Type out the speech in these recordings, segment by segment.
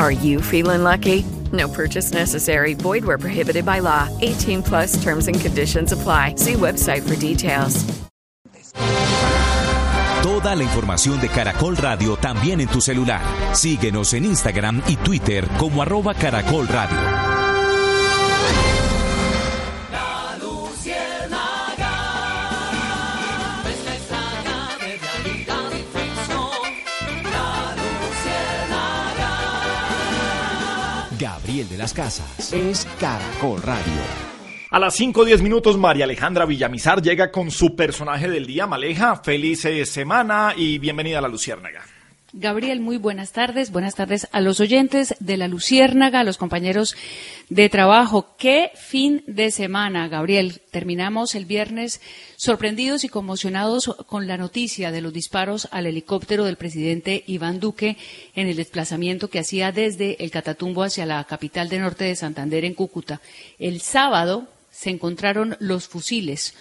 Are you feeling lucky? No purchase necessary. Void where prohibited by law. 18 plus terms and conditions apply. See website for details. Toda la información de Caracol Radio también en tu celular. Síguenos en Instagram y Twitter como arroba Caracol Radio. Gabriel de las Casas es Caracol Radio. A las 5 o 10 minutos, María Alejandra Villamizar llega con su personaje del día, Maleja. Feliz semana y bienvenida a la Luciérnaga. Gabriel, muy buenas tardes. Buenas tardes a los oyentes de la Luciérnaga, a los compañeros de trabajo. Qué fin de semana, Gabriel. Terminamos el viernes sorprendidos y conmocionados con la noticia de los disparos al helicóptero del presidente Iván Duque en el desplazamiento que hacía desde el Catatumbo hacia la capital de norte de Santander en Cúcuta. El sábado se encontraron los fusiles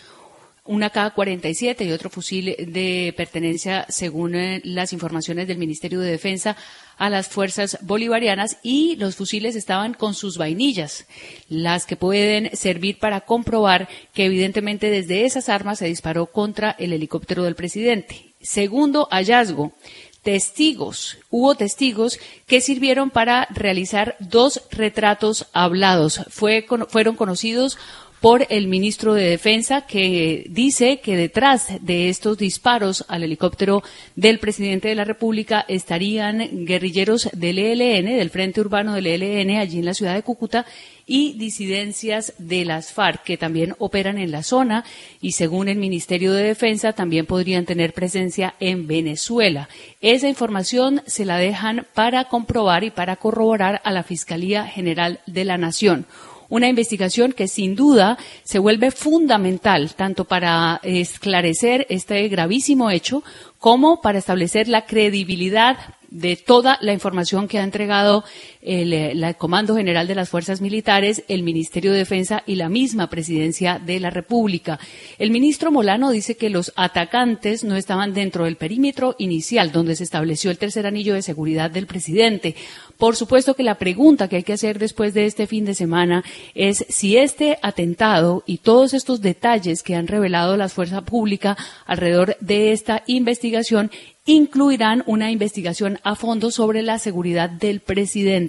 una K-47 y otro fusil de pertenencia, según eh, las informaciones del Ministerio de Defensa, a las fuerzas bolivarianas y los fusiles estaban con sus vainillas, las que pueden servir para comprobar que evidentemente desde esas armas se disparó contra el helicóptero del presidente. Segundo hallazgo, testigos, hubo testigos que sirvieron para realizar dos retratos hablados. Fue, fueron conocidos por el ministro de Defensa que dice que detrás de estos disparos al helicóptero del presidente de la República estarían guerrilleros del ELN, del Frente Urbano del ELN allí en la ciudad de Cúcuta y disidencias de las FARC que también operan en la zona y según el Ministerio de Defensa también podrían tener presencia en Venezuela. Esa información se la dejan para comprobar y para corroborar a la Fiscalía General de la Nación una investigación que sin duda se vuelve fundamental tanto para esclarecer este gravísimo hecho como para establecer la credibilidad de toda la información que ha entregado el, Comando General de las Fuerzas Militares, el Ministerio de Defensa y la misma Presidencia de la República. El ministro Molano dice que los atacantes no estaban dentro del perímetro inicial donde se estableció el tercer anillo de seguridad del presidente. Por supuesto que la pregunta que hay que hacer después de este fin de semana es si este atentado y todos estos detalles que han revelado las fuerzas públicas alrededor de esta investigación incluirán una investigación a fondo sobre la seguridad del presidente.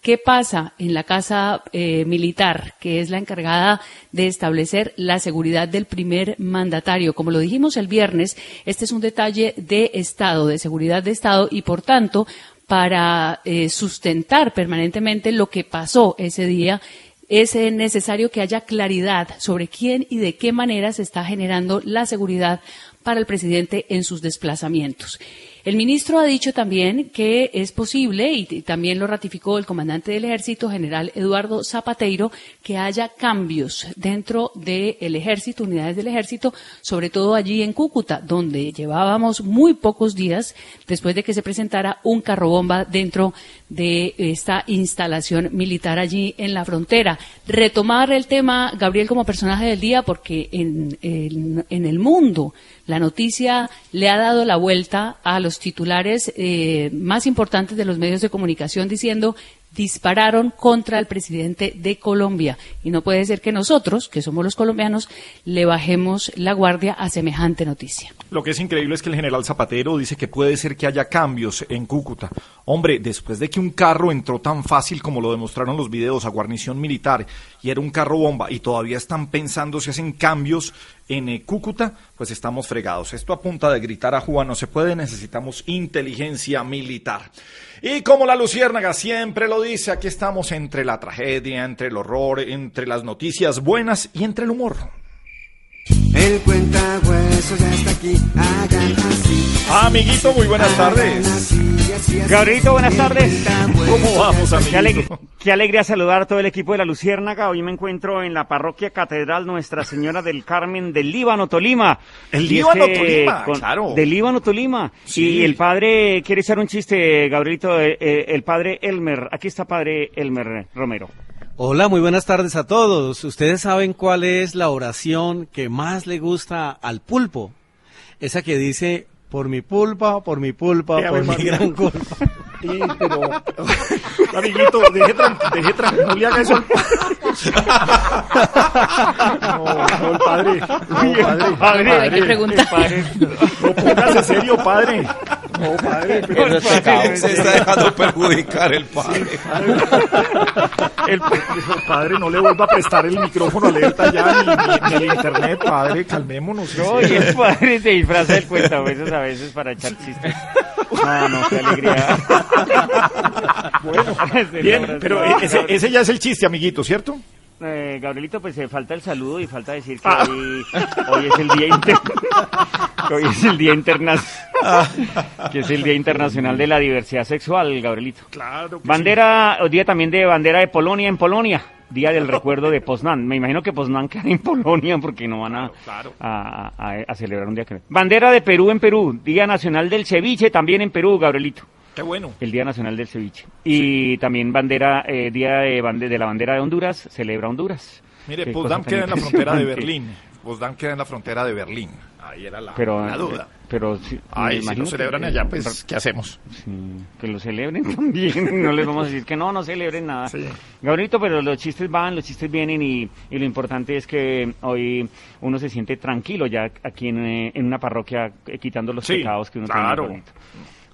¿Qué pasa en la Casa eh, Militar, que es la encargada de establecer la seguridad del primer mandatario? Como lo dijimos el viernes, este es un detalle de Estado, de seguridad de Estado, y por tanto, para eh, sustentar permanentemente lo que pasó ese día, es necesario que haya claridad sobre quién y de qué manera se está generando la seguridad para el presidente en sus desplazamientos. El ministro ha dicho también que es posible, y también lo ratificó el comandante del ejército, general Eduardo Zapateiro, que haya cambios dentro del ejército, unidades del ejército, sobre todo allí en Cúcuta, donde llevábamos muy pocos días después de que se presentara un carrobomba dentro de esta instalación militar allí en la frontera. Retomar el tema, Gabriel, como personaje del día, porque en, en el mundo la noticia le ha dado la vuelta a los titulares eh, más importantes de los medios de comunicación diciendo dispararon contra el presidente de Colombia. Y no puede ser que nosotros, que somos los colombianos, le bajemos la guardia a semejante noticia. Lo que es increíble es que el general Zapatero dice que puede ser que haya cambios en Cúcuta. Hombre, después de que un carro entró tan fácil como lo demostraron los videos a guarnición militar y era un carro bomba y todavía están pensando si hacen cambios en eh, Cúcuta, pues estamos fregados. Esto apunta de gritar a Juan no se puede, necesitamos inteligencia militar. Y como la Luciérnaga siempre lo dice, aquí estamos entre la tragedia, entre el horror, entre las noticias buenas y entre el humor. El cuenta ya está aquí, hagan así. Amiguito, muy buenas tardes. Gabrielito, buenas tardes. ¿Cómo vamos, Qué, amiguito? aleg- qué alegría saludar a todo el equipo de la Luciérnaga. Hoy me encuentro en la parroquia Catedral Nuestra Señora del Carmen del Líbano, Tolima. El Líbano, Tolima, claro. Del Líbano, Tolima. Sí. Y el padre quiere echar un chiste, Gabrielito, eh, eh, el padre Elmer. Aquí está padre Elmer Romero. Hola, muy buenas tardes a todos. ¿Ustedes saben cuál es la oración que más le gusta al pulpo? Esa que dice, por mi pulpa, por mi pulpa, Eh, por mi María. gran culpa. Sí, pero... Amiguito, deje no le haga eso al No, no, el padre. No, padre. Hay que preguntar. No, póngase serio, padre. No, padre. pero- Se está dejando perjudicar el padre. El padre no le vuelva a prestar el micrófono alerta ya ni, ni- ni el internet, padre, calmémonos. No, y el padre se disfraza del cuentabesos a veces para echar chistes. No, no, qué alegría. Bueno, bien, pero ese, ese ya es el chiste, amiguito, ¿cierto? Eh, Gabrielito, pues eh, falta el saludo y falta decir que Ah. hoy, hoy es el día inter- hoy es el día internacional que es el día internacional de la diversidad sexual, Gabrielito. Claro. Bandera, o día también de bandera de Polonia en Polonia, día del recuerdo de Poznan. Me imagino que Poznan queda en Polonia porque no van a, Claro, claro. a, a- a celebrar un día que Bandera de Perú en Perú, día nacional del ceviche también en Perú, Gabrielito. Qué bueno. El Día Nacional del Ceviche. Y también bandera, eh, Día de, bande- de la Bandera de Honduras, celebra Honduras. Mire, Potsdam queda en la frontera de. Berlín. Potsdam queda en la frontera de Berlín. Ahí era la, Pero, la duda. pero me Ay, si que- celebran allá, pues, ¿qué hacemos? Sí, que lo celebren también. No les vamos a decir que no, no celebren nada. Sí. Gabrielito, pero los chistes van, los chistes vienen y, y lo importante es que hoy uno se siente tranquilo ya aquí en, eh, en una parroquia eh, quitando los Sí, pecados que uno claro. tiene. Gabrielito.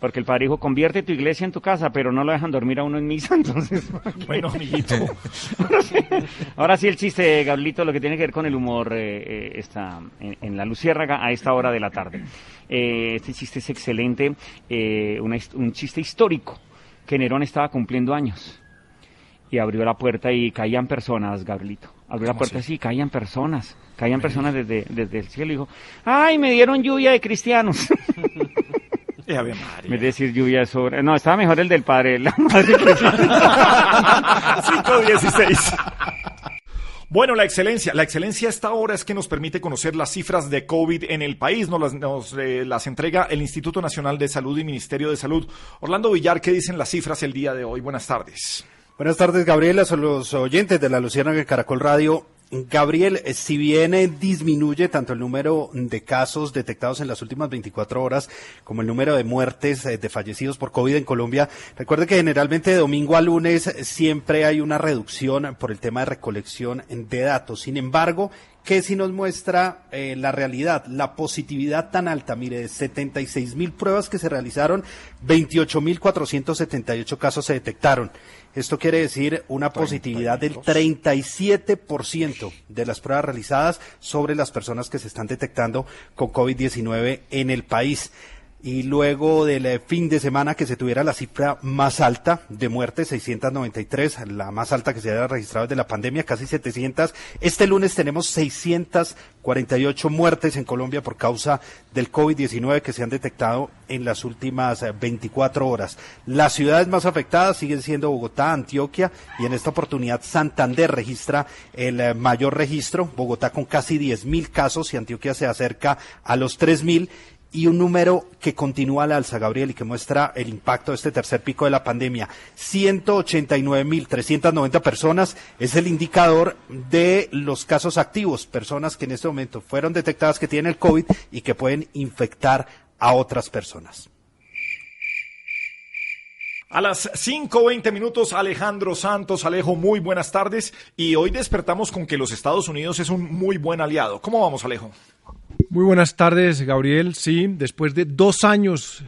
Porque el padre dijo, convierte tu iglesia en tu casa, pero no lo dejan dormir a uno en misa, entonces... Bueno, amiguito. Ahora sí el chiste, Gabrielito, lo que tiene que ver con el humor eh, eh, está en, en la Luciérnaga a esta hora de la tarde. Eh, este chiste es excelente, eh, una un chiste histórico, que Nerón estaba cumpliendo años y abrió la puerta y caían personas, Gabrielito. Abrió la ¿Cómo puerta así? sí, caían personas, caían personas desde, desde el cielo y dijo, ay, me dieron lluvia de cristianos. Eh, decir lluvia sobre... No, estaba mejor el del padre, la madre que- 516. Bueno, la excelencia. La excelencia a esta hora es que nos permite conocer las cifras de COVID en el país. Nos las, nos, eh, las entrega el Instituto Nacional de Salud y Ministerio de Salud. Orlando Villar, ¿qué dicen las cifras el día de hoy? Buenas tardes. Buenas tardes, Gabriela, son los oyentes de la Luciana de Caracol Radio. Gabriel, eh, si bien eh, disminuye tanto el número de casos detectados en las últimas 24 horas como el número de muertes eh, de fallecidos por COVID en Colombia, recuerde que generalmente de domingo a lunes siempre hay una reducción por el tema de recolección de datos. Sin embargo, que si nos muestra la realidad, la positividad tan alta, mire, de 76 mil pruebas que se realizaron, 28 mil 478 casos se detectaron. Esto quiere decir una positividad del 37% de las pruebas realizadas sobre las personas que se están detectando con COVID-19 en el país. Y luego del eh, fin de semana que se tuviera la cifra más alta de muertes, 693, la más alta que se haya registrado desde la pandemia, casi 700. Este lunes tenemos 648 muertes en Colombia por causa del COVID-19 que se han detectado en las últimas eh, 24 horas. Las ciudades más afectadas siguen siendo Bogotá, Antioquia y en esta oportunidad Santander registra el eh, mayor registro, Bogotá con casi 10 mil casos y Antioquia se acerca a los 3 mil y un número que continúa al alza, Gabriel, y que muestra el impacto de este tercer pico de la pandemia. 189.390 personas es el indicador de los casos activos, personas que en este momento fueron detectadas que tienen el COVID y que pueden infectar a otras personas. A las 5.20 minutos, Alejandro Santos. Alejo, muy buenas tardes. Y hoy despertamos con que los Estados Unidos es un muy buen aliado. ¿Cómo vamos, Alejo? Muy buenas tardes, Gabriel. Sí, después de dos años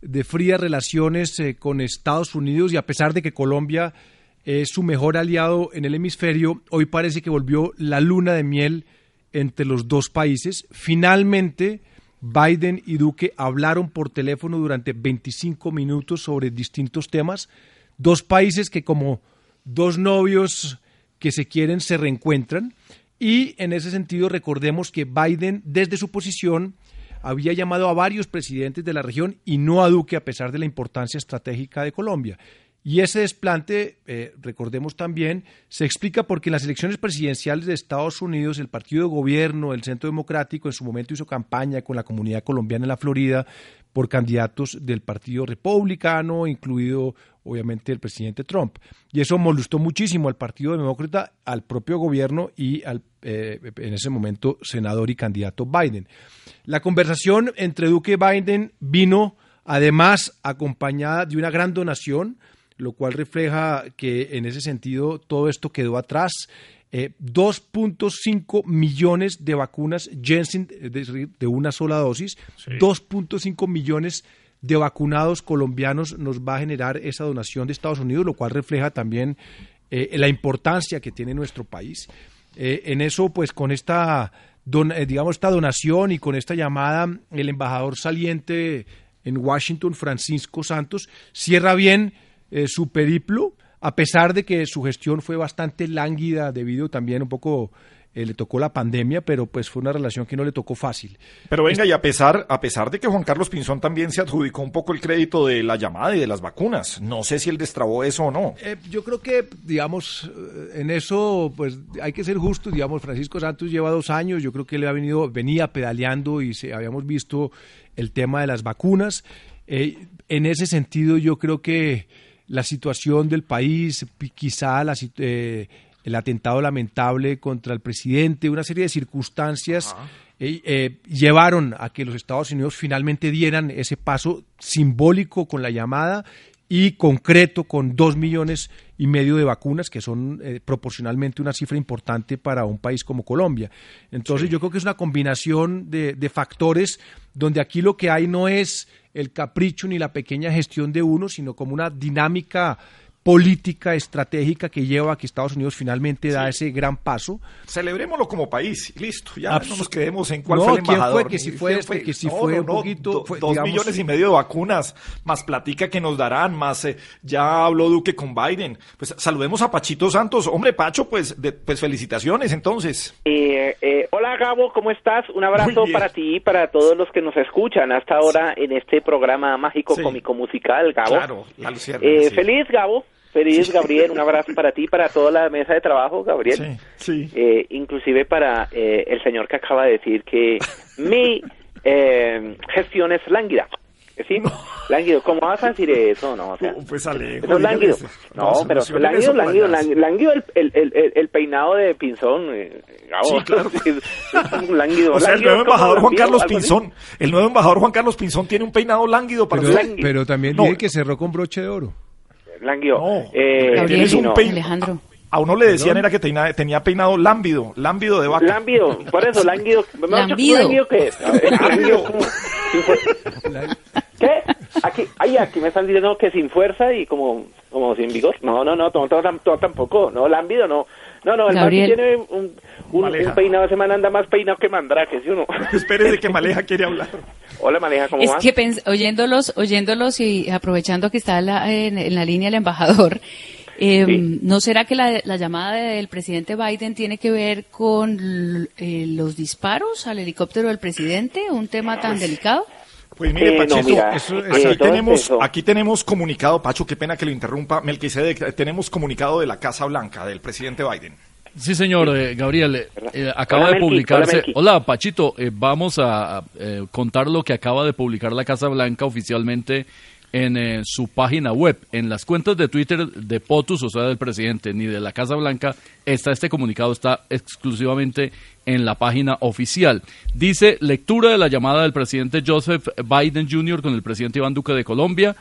de frías relaciones eh, con Estados Unidos y a pesar de que Colombia es su mejor aliado en el hemisferio, hoy parece que volvió la luna de miel entre los dos países. Finalmente, Biden y Duque hablaron por teléfono durante 25 minutos sobre distintos temas. Dos países que como dos novios que se quieren se reencuentran. Y en ese sentido recordemos que Biden desde su posición había llamado a varios presidentes de la región y no a Duque a pesar de la importancia estratégica de Colombia. Y ese desplante, eh, recordemos también, se explica porque en las elecciones presidenciales de Estados Unidos, el partido de gobierno, el Centro Democrático, en su momento hizo campaña con la comunidad colombiana en la Florida por candidatos del Partido Republicano, incluido obviamente el presidente Trump. Y eso molestó muchísimo al Partido Demócrata, al propio gobierno y al, eh, en ese momento, senador y candidato Biden. La conversación entre Duque y Biden vino además acompañada de una gran donación lo cual refleja que en ese sentido todo esto quedó atrás. 2.5 eh, millones de vacunas Jensen de, una sola dosis, 2.5 millones de vacunados colombianos nos va a generar esa donación de Estados Unidos, lo cual refleja también eh, la importancia que tiene nuestro país. Eh, en eso, pues con esta, digamos, esta donación y con esta llamada, el embajador saliente en Washington, Francisco Santos, cierra bien eh, su periplo, a pesar de que su gestión fue bastante lánguida debido también un poco eh, le tocó la pandemia, pero pues fue una relación que no le tocó fácil. Pero venga, y a pesar, a pesar de que Juan Carlos Pinzón también se adjudicó un poco el crédito de la llamada y de las vacunas, no sé si él destrabó eso o no. Eh, yo creo que, digamos, en eso, pues hay que ser justos, digamos, Francisco Santos lleva dos años, yo creo que él ha venido, venía pedaleando y se, habíamos visto el tema de las vacunas. en ese sentido, yo creo que la situación del país, quizá eh, el atentado lamentable contra el presidente, una serie de circunstancias eh, eh, llevaron a que los Estados Unidos finalmente dieran ese paso simbólico con la llamada y concreto con dos millones y medio de vacunas, que son proporcionalmente una cifra importante para un país como Colombia. Entonces yo creo que es una combinación de, de factores donde aquí lo que hay no es el capricho ni la pequeña gestión de uno, sino como una dinámica política estratégica que lleva a que Estados Unidos finalmente da ese gran paso. Celebrémoslo como país, listo, ya no nos quedemos en cuál fue el embajador. Fue, que si fue, fue, que si fue un poquito... dos millones y medio de vacunas, más platica que nos darán, más eh, ya habló Duque con Biden. Pues saludemos a Pachito Santos. Hombre, Pacho, pues, pues felicitaciones entonces. Eh, eh, hola Gabo, ¿cómo estás? Un abrazo para ti y para todos los que nos escuchan hasta ahora en este programa mágico cómico musical, Gabo. Claro, la Feliz, Gabo. Feliz, Gabriel, un abrazo para ti, para toda la mesa de trabajo, Gabriel. Sí, eh, inclusive para eh, el señor que acaba de decir que mi eh, gestión es lánguida. ¿Sí? Lánguido, ¿cómo vas a decir eso? No, o sea, pues eso es lánguido. No, pero lánguido, lánguido, lánguido, el, el, el, el, peinado de Pinzón. Eh, sí, claro. es un lánguido. O sea, el nuevo embajador Juan Carlos Pinzón, el nuevo embajador Juan Carlos Pinzón tiene un peinado lánguido para pero, pero también no. que cerró con broche de oro. Languio. No, eh, tienes un Alejandro. A uno le decían era que tenía, tenía peinado lámbido, lámbido de vaca. Lámbido, por eso, lánguido. Lambido. ¿Lánguido qué es? Lánguido. ¿Qué? Aquí, ay, aquí me están diciendo que sin fuerza y como, como sin vigor. No, no, no, todo, tampoco. No, lámbido no. No, no, el Gabriel. tiene un, un, un, peinado, se me anda más peinado que mandrake, ¿sí o no? Espérese que Maleja quiere hablar. Hola Maleja, ¿cómo es vas? que oyéndolos, oyéndolos y aprovechando que está la, en, en, la línea el embajador, eh, sí. ¿no será que la, la, llamada del presidente Biden tiene que ver con eh, los disparos al helicóptero del presidente, un tema tan delicado? Pues mire, eh, Pachito, no, mira, eso, eso, aquí, tenemos, eso. aquí tenemos comunicado, Pacho, qué pena que lo interrumpa, Melquisedec, tenemos comunicado de la Casa Blanca, del presidente Biden. Sí, señor, eh, Gabriel, eh, acaba hola, de publicarse. Hola, hola Pachito, eh, vamos a contar lo que acaba de publicar la Casa Blanca oficialmente en su página web. En las cuentas de Twitter de POTUS, o sea, del presidente, ni de la Casa Blanca, está este comunicado, está exclusivamente en la página oficial. Dice, lectura de la llamada del presidente Joseph Biden Jr. con el presidente Iván Duque de Colombia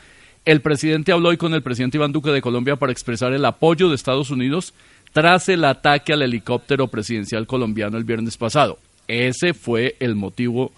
El presidente habló hoy con el presidente Iván Duque de Colombia para expresar el apoyo de Estados Unidos tras el ataque al helicóptero presidencial colombiano el viernes pasado. Ese fue el motivo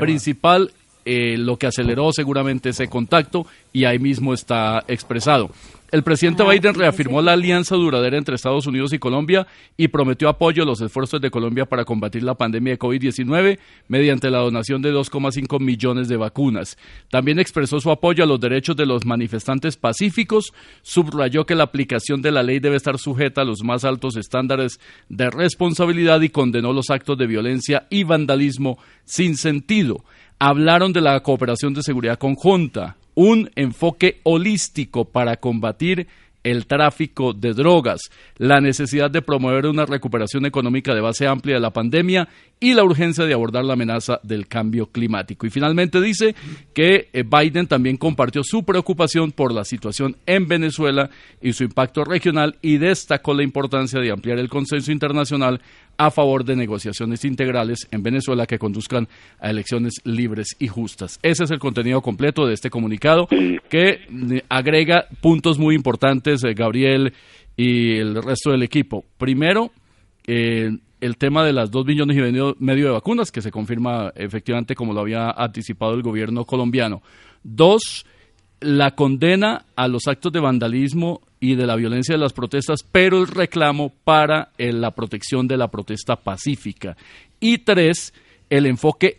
principal, eh, lo que aceleró seguramente ese contacto y ahí mismo está expresado. El presidente Biden reafirmó la alianza duradera entre Estados Unidos y Colombia y prometió apoyo a los esfuerzos de Colombia para combatir la pandemia de COVID-19 mediante la donación de 2,5 millones de vacunas. También expresó su apoyo a los derechos de los manifestantes pacíficos, subrayó que la aplicación de la ley debe estar sujeta a los más altos estándares de responsabilidad y condenó los actos de violencia y vandalismo sin sentido. Hablaron de la cooperación de seguridad conjunta, un enfoque holístico para combatir el tráfico de drogas, la necesidad de promover una recuperación económica de base amplia de la pandemia y la urgencia de abordar la amenaza del cambio climático. Y finalmente dice que eh, Biden también compartió su preocupación por la situación en Venezuela y su impacto regional y destacó la importancia de ampliar el consenso internacional a favor de negociaciones integrales en Venezuela que conduzcan a elecciones libres y justas. Ese es el contenido completo de este comunicado que eh, agrega puntos muy importantes, eh, Gabriel y el resto del equipo. Primero, eh, el tema de las dos millones y medio, de vacunas, que se confirma efectivamente como lo había anticipado el gobierno colombiano. Dos, la condena a los actos de vandalismo y de la violencia de las protestas, pero el reclamo para eh, la protección de la protesta pacífica. Y tres, el enfoque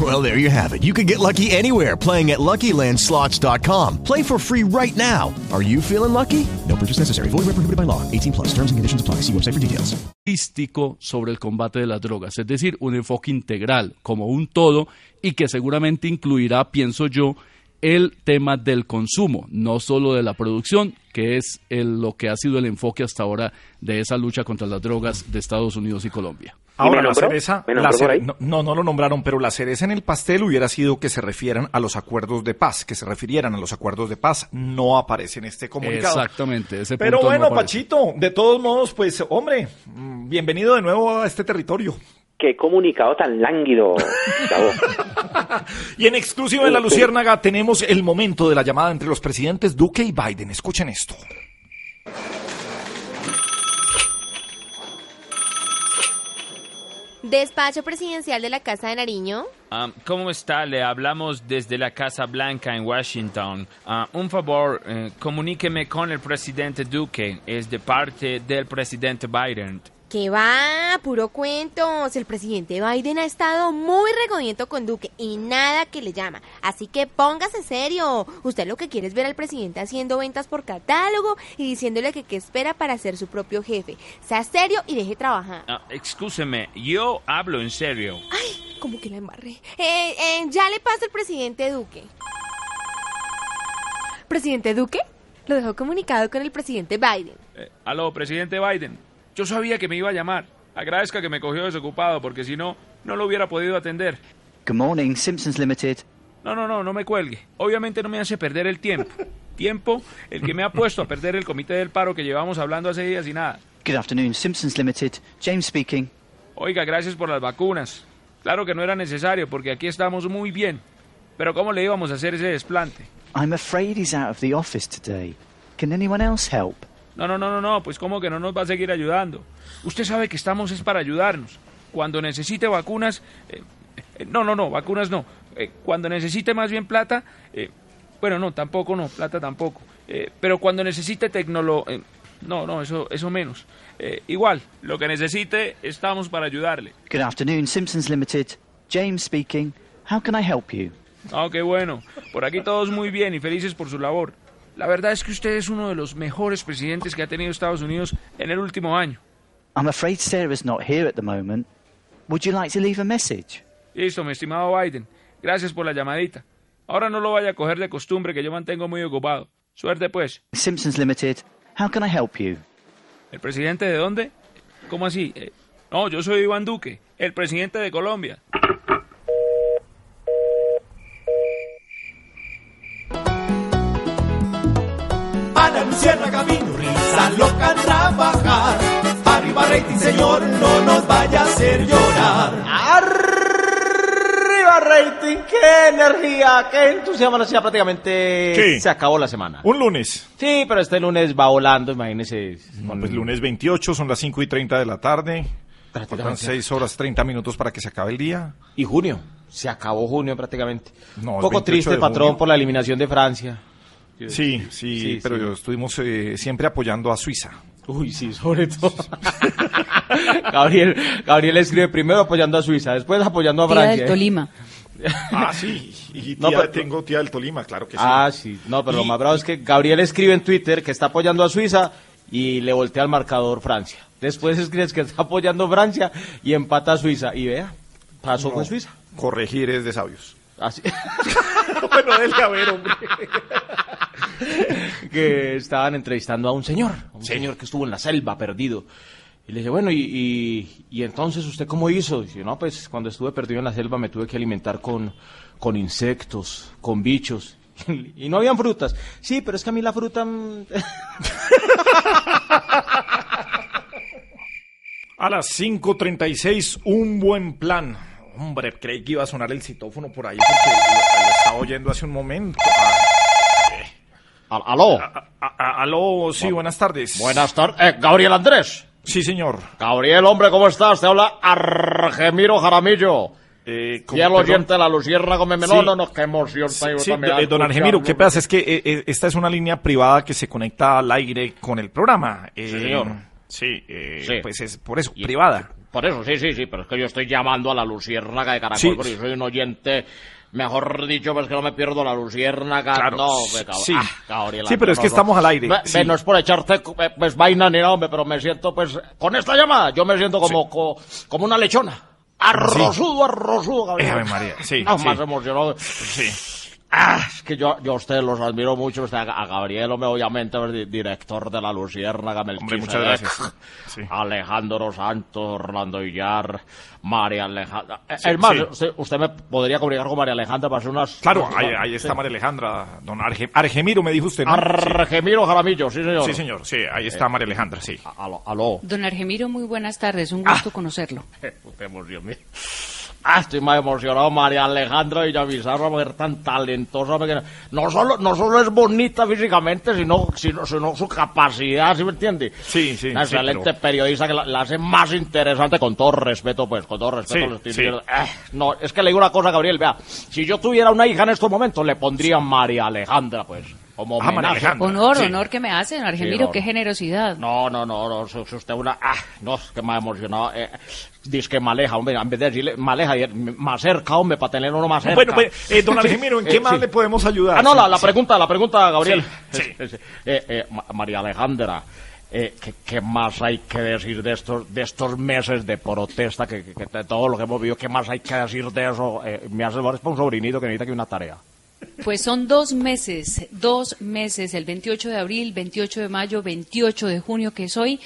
Well, there you have it. You can get lucky anywhere playing at LuckyLandSlots.com. Play for free right now. Are you feeling lucky? No purchase necessary. Void where prohibited by law. 18 plus. Terms and conditions apply. Website sobre el combate de las drogas, es decir, un enfoque integral, como un todo, y que seguramente incluirá, pienso yo, el tema del consumo, no solo de la producción, que es lo que ha sido el enfoque hasta ahora de esa lucha contra las drogas de Estados Unidos y Colombia. Ahora, la cereza, no, no lo nombraron, pero la cereza en el pastel hubiera sido que se refieran a los acuerdos de paz, que se refirieran a los acuerdos de paz, no aparece en este comunicado. Exactamente, ese Pero bueno, Pachito, de todos modos, pues, hombre, mm, bienvenido de nuevo a este territorio. Qué comunicado tan lánguido, y en exclusiva en la Luciérnaga tenemos el momento de la llamada entre los presidentes Duque y Biden. Escuchen esto. Despacho presidencial de la Casa de Nariño. Ah, ¿Cómo está? Le hablamos desde la Casa Blanca en Washington. Ah, un favor, eh, comuníqueme con el presidente Duque. Es de parte del presidente Biden. Que va, puro cuentos. El presidente Biden ha estado muy regodiento con Duque y nada que le llama. Así que póngase serio. Usted lo que quiere es ver al presidente haciendo ventas por catálogo y diciéndole que qué espera para ser su propio jefe. Sea serio y deje trabajar. Ah, excúseme, yo hablo en serio. Ay, como que la embarré. Eh, eh, ya le paso el presidente Duque. ¿Presidente Duque? Lo dejó comunicado con el presidente Biden. Eh, aló, presidente Biden. Yo sabía que me iba a llamar. Agradezca que me cogió desocupado porque si no, no lo hubiera podido atender. Good morning, Simpsons Limited. No, no, no, no me cuelgue. Obviamente no me hace perder el tiempo. Tiempo el que me ha puesto a perder el comité del paro que llevamos hablando hace días y nada. Good afternoon, Simpsons Limited. James speaking. Oiga, gracias por las vacunas. Claro que no era necesario porque aquí estamos muy bien. Pero ¿cómo le íbamos a hacer ese desplante? I'm afraid he's out of the office today. Can anyone else help? No, no, no, no, no, pues ¿cómo que no nos va a seguir ayudando? Usted sabe que estamos es para ayudarnos. Cuando necesite vacunas, eh, eh, no, no, no, vacunas no. Eh, cuando necesite más bien plata, bueno, no, tampoco no, plata tampoco. pero cuando necesite tecnología, no, no, eso, eso menos. igual, lo que necesite, estamos para ayudarle. Good afternoon, Simpsons Limited. James speaking. How can I help you? Ah, qué bueno. Por aquí todos muy bien y felices por su labor. La verdad es que usted es uno de los mejores presidentes que ha tenido Estados Unidos en el último año. I'm afraid Sarah's not here at the moment. Would you like to leave a message? Listo, mi estimado Biden. Gracias por la llamadita. Ahora no lo vaya a coger de costumbre que yo mantengo muy ocupado. Suerte pues. Simpsons Limited. How can I help you? ¿El presidente de dónde? ¿Cómo así? Eh, no, yo soy Iván Duque, el presidente de Colombia. Lucierna camino, risa loca trabajar. Arriba rating, señor, no nos vaya a hacer llorar. Arriba rating, qué energía, qué entusiasmo, no sea, prácticamente ¿Qué? se acabó la semana. Un lunes. Sí, pero este lunes va volando, imagínese. No, pues lunes 28, son las 5 y 30 de la tarde. Faltan 6 horas 30 minutos para que se acabe el día. Y junio, se acabó junio prácticamente. No, Un poco 28 triste, de patrón, junio. por la eliminación de Francia. Sí, sí, pero estuvimos eh, siempre apoyando a Suiza. Uy, sí, sobre todo. Gabriel, Gabriel escribe primero apoyando a Suiza, después apoyando a Tía Francia. del Tolima. Ah, sí. Y No, tía- pero- tengo tía del Tolima, claro que sí. Ah, sí. No, pero lo más bravo es que Gabriel escribe en Twitter que está apoyando a Suiza y le voltea al marcador Francia. Después escribes que está apoyando a Francia y empata a Suiza. Y vea, pasó No, con Suiza. Corregir es de sabios. Así. bueno, déjale a ver, hombre. que estaban entrevistando a un señor, a un señor que estuvo en la selva perdido. Y le dije, bueno, ¿y, y, y entonces usted cómo hizo? Dice, no, pues cuando estuve perdido en la selva me tuve que alimentar con, con insectos, con bichos. Y no habían frutas. Sí, pero es que a mí la fruta... A las 5.36, un buen plan. Hombre, creí que iba a sonar el citófono por ahí porque lo, lo estaba oyendo hace un momento. Ah, ¿Aló? a- a- aló, sí, buenas tardes. Buenas tardes. Eh, Gabriel Andrés. Sí, señor. Gabriel, hombre, ¿cómo estás? Te habla Argemiro Jaramillo. Eh, y el oyente de la Lucierna con Sí. no, no, qué emoción. Sí, do- eh, don Argemiro. ¿qué pasa? Es que eh, eh, esta es una línea privada que se conecta al aire con el programa. Sí, señor. Sí, eh, Sí. pues es por eso, privada. Por eso, sí, sí, sí, pero es que yo estoy llamando a la Luciérnaga de Caracol, Sí. porque soy un oyente, mejor dicho, pues que no me pierdo la Luciérnaga. Claro, no, me cago- sí. ah, Gabriela, Sí, pero es que no. estamos al aire, sí. no es por echarte pues vaina ni nada, hombre, pero me siento, pues, con esta llamada, yo me siento como, co- como una lechona. Arrosudo, arrosudo, Gabriel. Eh, María, sí, No, sí. más emocionado. Sí. Ah, es que yo, yo a ustedes los admiro mucho. Usted, a a Gabriel, obviamente, di- director de la Luciérnaga, Hombre, muchas Melquisedec, gracias. Sí. Alejandro Santos, Orlando Villar, María Alejandra. Eh, Sí, es más, sí. usted, usted me podría comunicar con María Alejandra para hacer unas... Claro, unas- ahí, ahí está sí. María Alejandra, don Arge- Argemiro me dijo usted, ¿no? Argemiro Jaramillo, sí, señor. Sí, señor, sí, ahí está María Alejandra, sí. Aló, aló. Don Argemiro, muy buenas tardes, un gusto conocerlo. Qué emoción, mira. Ah, estoy más emocionado, María Alejandra Villamizarra, mujer tan talentosa, que no solo, no solo es bonita físicamente, sino, sino, sino su capacidad, ¿sí me entiende? Sí, sí. Una sí, excelente pero- periodista que la, la hace más interesante con todo respeto, pues, con todo respeto. Sí, le estoy sí. diciendo. Eh, no, es que le digo una cosa, Gabriel, vea, si yo tuviera una hija en estos momentos, le pondría María Alejandra, pues, como Ah. Honor, Sí. honor que me hace, don Argemiro, Sí, no, qué no. generosidad. No, no, no, no, usted una... Ah, no, es que me ha emocionado. Eh, dice que maleja, hombre, en vez de decirle maleja, y- más cerca, hombre, para tener uno más cerca. Bueno, pues, eh, don Argemiro, ¿en eh, qué más sí. le podemos ayudar? Ah, no, la, Sí, la sí. pregunta, la pregunta, Gabriel. Eh, eh, Ma- María Alejandra, eh, ¿qué, qué más hay que decir de estos, de estos meses de protesta, que, que- que de todo lo que hemos vivido, qué más hay que decir de eso? Eh, me hace para un sobrinito que necesita que una tarea. Pues son dos meses, dos meses, el 28 de abril, 28 de mayo, 28 de junio, que es hoy.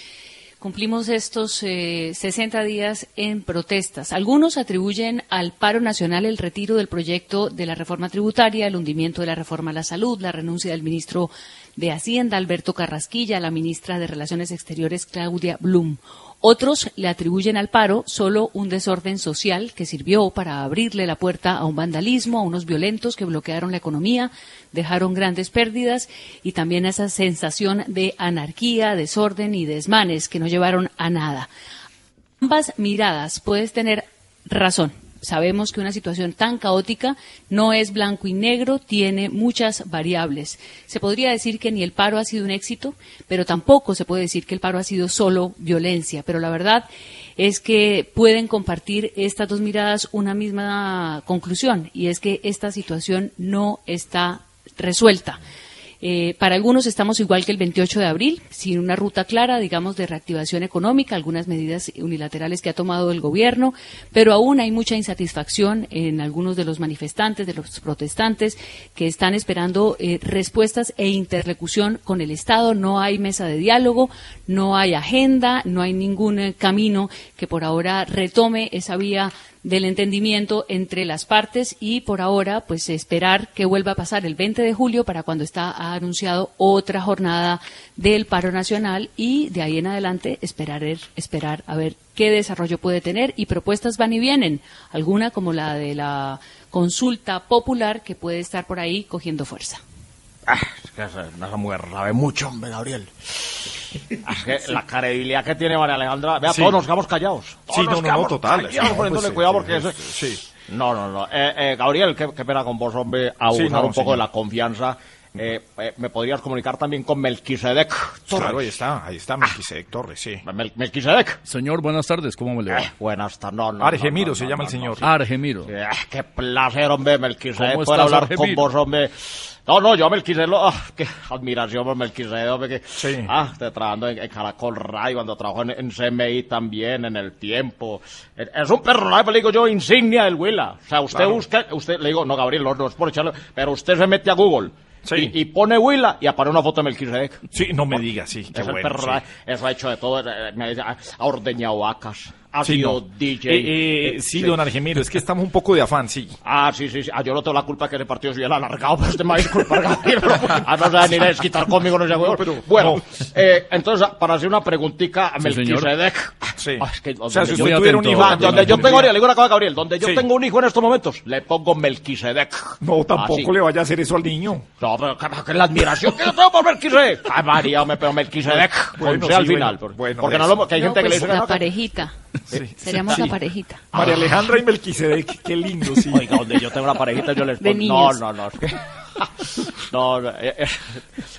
Cumplimos estos eh, 60 días en protestas. Algunos atribuyen al paro nacional el retiro del proyecto de la reforma tributaria, el hundimiento de la reforma a la salud, la renuncia del ministro de Hacienda, Alberto Carrasquilla, la ministra de Relaciones Exteriores, Claudia Blum. Otros le atribuyen al paro solo un desorden social que sirvió para abrirle la puerta a un vandalismo, a unos violentos que bloquearon la economía, dejaron grandes pérdidas y también a esa sensación de anarquía, desorden y desmanes que no llevaron a nada. Ambas miradas puedes tener razón. Sabemos que una situación tan caótica no es blanco y negro, tiene muchas variables. Se podría decir que ni el paro ha sido un éxito, pero tampoco se puede decir que el paro ha sido solo violencia. Pero la verdad es que pueden compartir estas dos miradas una misma conclusión, y es que esta situación no está resuelta. Eh, para algunos estamos igual que el 28 de abril, sin una ruta clara, digamos, de reactivación económica, algunas medidas unilaterales que ha tomado el gobierno, pero aún hay mucha insatisfacción en algunos de los manifestantes, de los protestantes, que están esperando eh, respuestas e interlocución con el Estado. No hay mesa de diálogo, no hay agenda, no hay ningún eh, camino que por ahora retome esa vía del entendimiento entre las partes y por ahora pues esperar que vuelva a pasar el 20 de julio para cuando está anunciado otra jornada del paro nacional y de ahí en adelante esperar, esperar a ver qué desarrollo puede tener y propuestas van y vienen, alguna como la de la consulta popular que puede estar por ahí cogiendo fuerza. Ah, es que sabe mucho, hombre, Gabriel. La credibilidad que tiene María Alejandra, vea, Sí. todos nos quedamos callados. Todos Sí, nos no, no, no, total, callados pues, cuidado porque sí. No, no, no. Eh, eh, Gabriel, qué, qué pena con vos, hombre, abusar Sí, no, un poco señor. de la confianza. Eh, eh, ¿Me podrías comunicar también con Melquisedec Torres? Claro, ahí está, ahí está Melquisedec Torres, sí. Mel- Melquisedec. Señor, buenas tardes, ¿cómo me le va? Eh, buenas tardes. No, no, Argemiro no, no, se no, llama no, el señor. no, Argemiro. Eh, qué placer, hombre, Melquisedec, ¿Cómo poder hablar con Argemiro? vos, hombre. No, no, yo Melquisedec, ah, qué admiración por Melquisedec, hombre, que... Sí. Ah, estoy trabajando en, en Caracol Radio, cuando trabajo en, en CMI también, en El Tiempo. Es, es un personaje, le digo yo, insignia del Huila. O sea, usted Claro. busca, usted, le digo, no, Gabriel, no, no es por echarlo, pero usted se mete a Google. Sí. Y, y pone Huila y aparece una foto de Melquisedec. Sí, no me diga, sí, qué es el bueno, personaje, sí. eso ha hecho de todo, eh, me ha ordeñado vacas, ha Sí, sido no. DJ. Eh, eh, eh, sí, don Argemiro, es que estamos un poco de afán, sí. Ah, sí, sí, sí. Ah, yo no tengo la culpa que ese partido se hubiera alargado, pero usted me va a disculpar, Gabriel. Ah, no se va a ni desquitar conmigo, no sé, pero- Bueno, no. eh, entonces, para hacer una preguntica a Sí. Melquisedec. Sí. Ah, es que O sea, donde si yo- usted tuviera un hijo... Ah, donde yo tengo, le digo una cosa, Gabriel, donde yo Sí. tengo un hijo en estos momentos, le pongo Melquisedec. No, tampoco Así. le vaya a hacer eso al niño. No, pero que, que la admiración que yo tengo por Melquisedec. Ay, María, me pego Melquisedec. Bueno, al final. bueno, por- bueno, porque no lo, que hay No, gente que le pues dice la Seríamos Sí. la parejita. María Alejandra y Melquisedec, qué lindo, sí. Oiga, donde yo tengo una parejita, yo les De pongo. No, no, no. es que- No, no, eh, eh,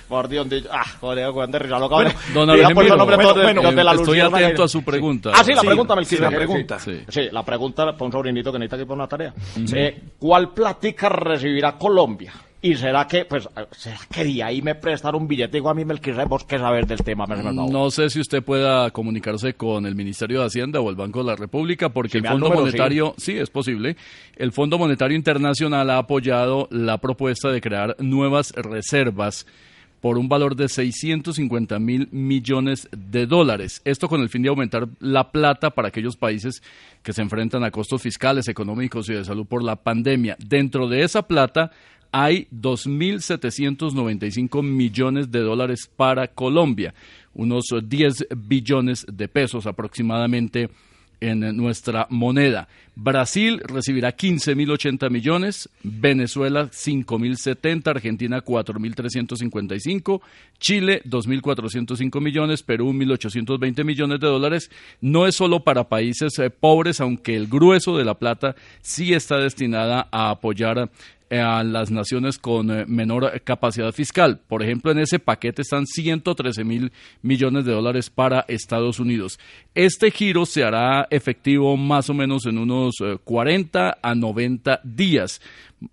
por Dios, donde- ah, joder, de loca. Bueno, don el nombre bueno, todo de- bueno, donde la estoy atento a su pregunta. Ah, sí, la Sí, pregunta, sí, Melquisedec. la pregunta. Sí. Sí, la pregunta para un sobrinito que necesita que para una tarea. Eh, ¿Cuál plática recibirá Colombia? ¿Y será que, pues, será que de ahí me prestar un billete igual a mí, Melquisedec? ¿Vos qué saber del tema? Me No sé si usted pueda comunicarse con el Ministerio de Hacienda o el Banco de la República, porque Si el me Fondo número, Monetario, sí. es posible, el Fondo Monetario Internacional ha apoyado la propuesta de crear nuevas reservas por un valor de 650 mil millones de dólares. Esto con el fin de aumentar la plata para aquellos países que se enfrentan a costos fiscales, económicos y de salud por la pandemia. Dentro de esa plata hay 2.795 millones de dólares para Colombia, unos 10 billones de pesos aproximadamente en nuestra moneda. Brasil recibirá 15.080 millones, Venezuela 5.070, Argentina 4.355, Chile 2.405 millones, Perú 1.820 millones de dólares. No es solo para países eh, pobres, aunque el grueso de la plata sí está destinada a apoyar a las naciones con eh, menor capacidad fiscal. Por ejemplo, en ese paquete están 113 mil millones de dólares para Estados Unidos. Este giro se hará efectivo más o menos en unos eh, 40 a 90 días.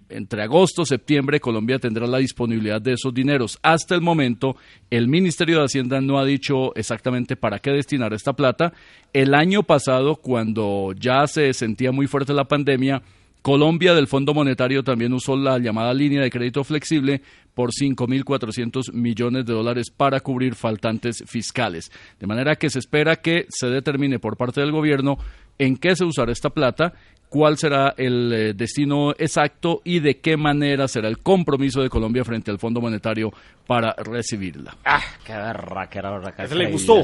Entre agosto y septiembre, Colombia tendrá la disponibilidad de esos dineros. Hasta el momento, el Ministerio de Hacienda no ha dicho exactamente para qué destinar esta plata. El año pasado, cuando ya se sentía muy fuerte la pandemia, Colombia del Fondo Monetario también usó la llamada línea de crédito flexible por 5.400 millones de dólares para cubrir faltantes fiscales. De manera que se espera que se determine por parte del gobierno en qué se usará esta plata, cuál será el eh, destino exacto y de qué manera será el compromiso de Colombia frente al Fondo Monetario para recibirla. Ah, qué berra. qué ¿Ese le gustó?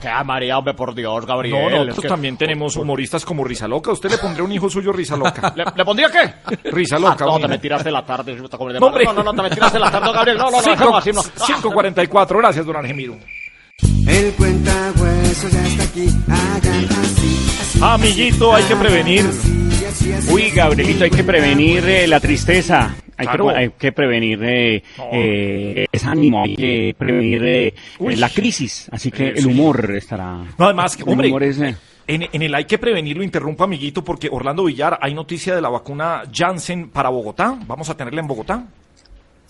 Qué María, hombre, por Dios, Gabriel. No, es nosotros que- también tenemos humoristas como Risa Loca. ¿Usted le pondría un hijo suyo Risa Loca? ¿Le, le pondría qué? Risa Loca. Ah, no, te me tiraste la tarde. No, no, no, no, te me tiraste la tarde, Gabriel. No, no, no, Cinco- déjalo así, no. 5.44, gracias, don Argemiro. El cuenta huesos ya está aquí, hagan así, así. Amiguito, hay que prevenir. Uy, Gabrielito, hay que prevenir eh, la tristeza. Hay, Claro. que, hay que prevenir eh, eh, desánimo, hay que prevenir eh, la crisis. Así que Eh, el sí. humor estará. No, además, que, el hombre, humor es, eh, en, en el hay que prevenirlo, interrumpo, amiguito, porque Orlando Villar, hay noticia de la vacuna Janssen para Bogotá. Vamos a tenerla en Bogotá.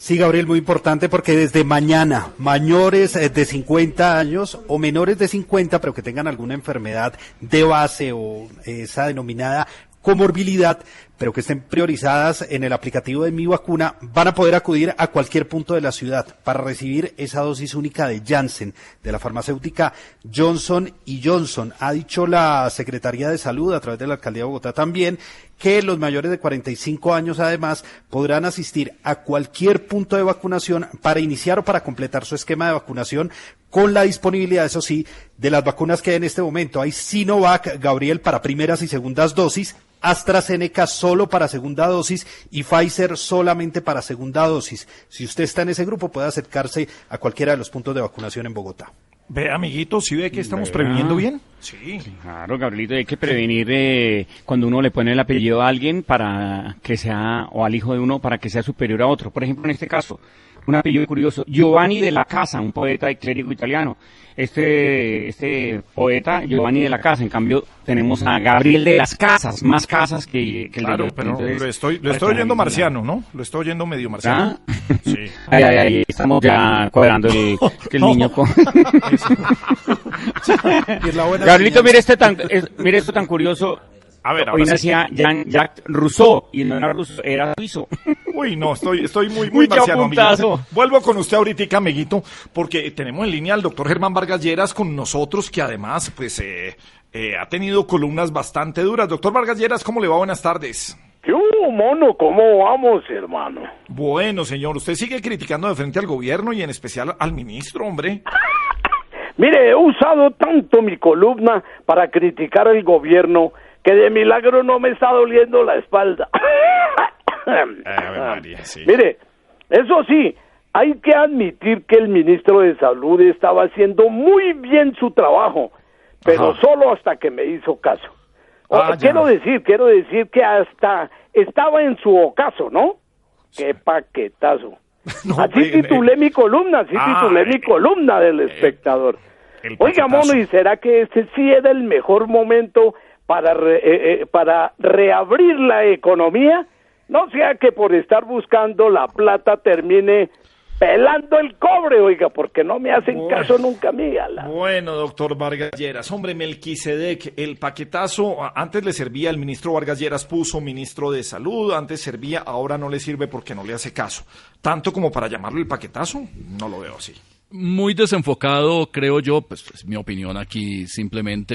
Sí, Gabriel, muy importante porque desde mañana, mayores eh, de 50 años o menores de 50, pero que tengan alguna enfermedad de base o eh, esa denominada comorbilidad, pero que estén priorizadas en el aplicativo de Mi Vacuna, van a poder acudir a cualquier punto de la ciudad para recibir esa dosis única de Janssen, de la farmacéutica Johnson y Johnson. Ha dicho la Secretaría de Salud a través de la Alcaldía de Bogotá también que los mayores de 45 años además podrán asistir a cualquier punto de vacunación para iniciar o para completar su esquema de vacunación con la disponibilidad, eso sí, de las vacunas que hay en este momento. Hay Sinovac, Gabriel, para primeras y segundas dosis, AstraZeneca solo para segunda dosis y Pfizer solamente para segunda dosis. Si usted está en ese grupo, puede acercarse a cualquiera de los puntos de vacunación en Bogotá. Ve, amiguito, ¿sí ve que estamos previniendo bien? Sí. Claro, Gabrielito, hay que prevenir eh, cuando uno le pone el apellido a alguien para que sea, o al hijo de uno, para que sea superior a otro. Por ejemplo, en este caso, un apellido curioso, Giovanni de la Casa, un poeta y clérigo italiano. Este, este poeta, Giovanni de la Casa, en cambio, tenemos a Gabriel de las Casas, más casas que, que el Claro, de pero Entonces, lo estoy, lo estoy oyendo marciano, ¿no? Lo estoy oyendo medio marciano. Sí. Ay, ay, ay, estamos ya cuadrando el, que el No. niño con... mire, este tan, es- mire esto tan curioso. A ver, Hoy ahora sí. nacía Jean-Jacques Rousseau, y no era ruso, era suizo. Uy, no, estoy, estoy muy, muy Uy, qué marciano, puntazo. amiguito. Vuelvo con usted ahorita, amiguito, porque tenemos en línea al doctor Germán Vargas Lleras con nosotros, que además, pues, eh, eh, ha tenido columnas bastante duras. Doctor Vargas Lleras, ¿cómo le va? Buenas tardes. ¿Qué hubo, mono? ¿Cómo vamos, hermano? Bueno, señor, usted sigue criticando de frente al gobierno y en especial al ministro, hombre. Mire, he usado tanto mi columna para criticar al gobierno que de milagro no me está doliendo la espalda. Mire, eso sí, hay que admitir que el ministro de Salud estaba haciendo muy bien su trabajo, pero Ajá. solo hasta que me hizo caso. O- Ah, ya. quiero decir, quiero decir que hasta estaba en su ocaso, ¿no? Qué paquetazo. así eh, titulé mi columna, así Ah, titulé mi eh, columna del espectador. el Oiga, mono, ¿y será que este sí era el mejor momento para, re- eh, eh, para reabrir la economía? No sea que por estar buscando la plata termine pelando el cobre, oiga, porque no me hacen caso nunca a mí. ala. Bueno, doctor Vargas Lleras, hombre, Melquisedec, el paquetazo, antes le servía, el ministro Vargas Lleras puso ministro de salud, antes servía, ahora no le sirve porque no le hace caso. Tanto como para llamarlo el paquetazo, no lo veo así. Muy desenfocado, creo yo, pues es mi opinión aquí simplemente.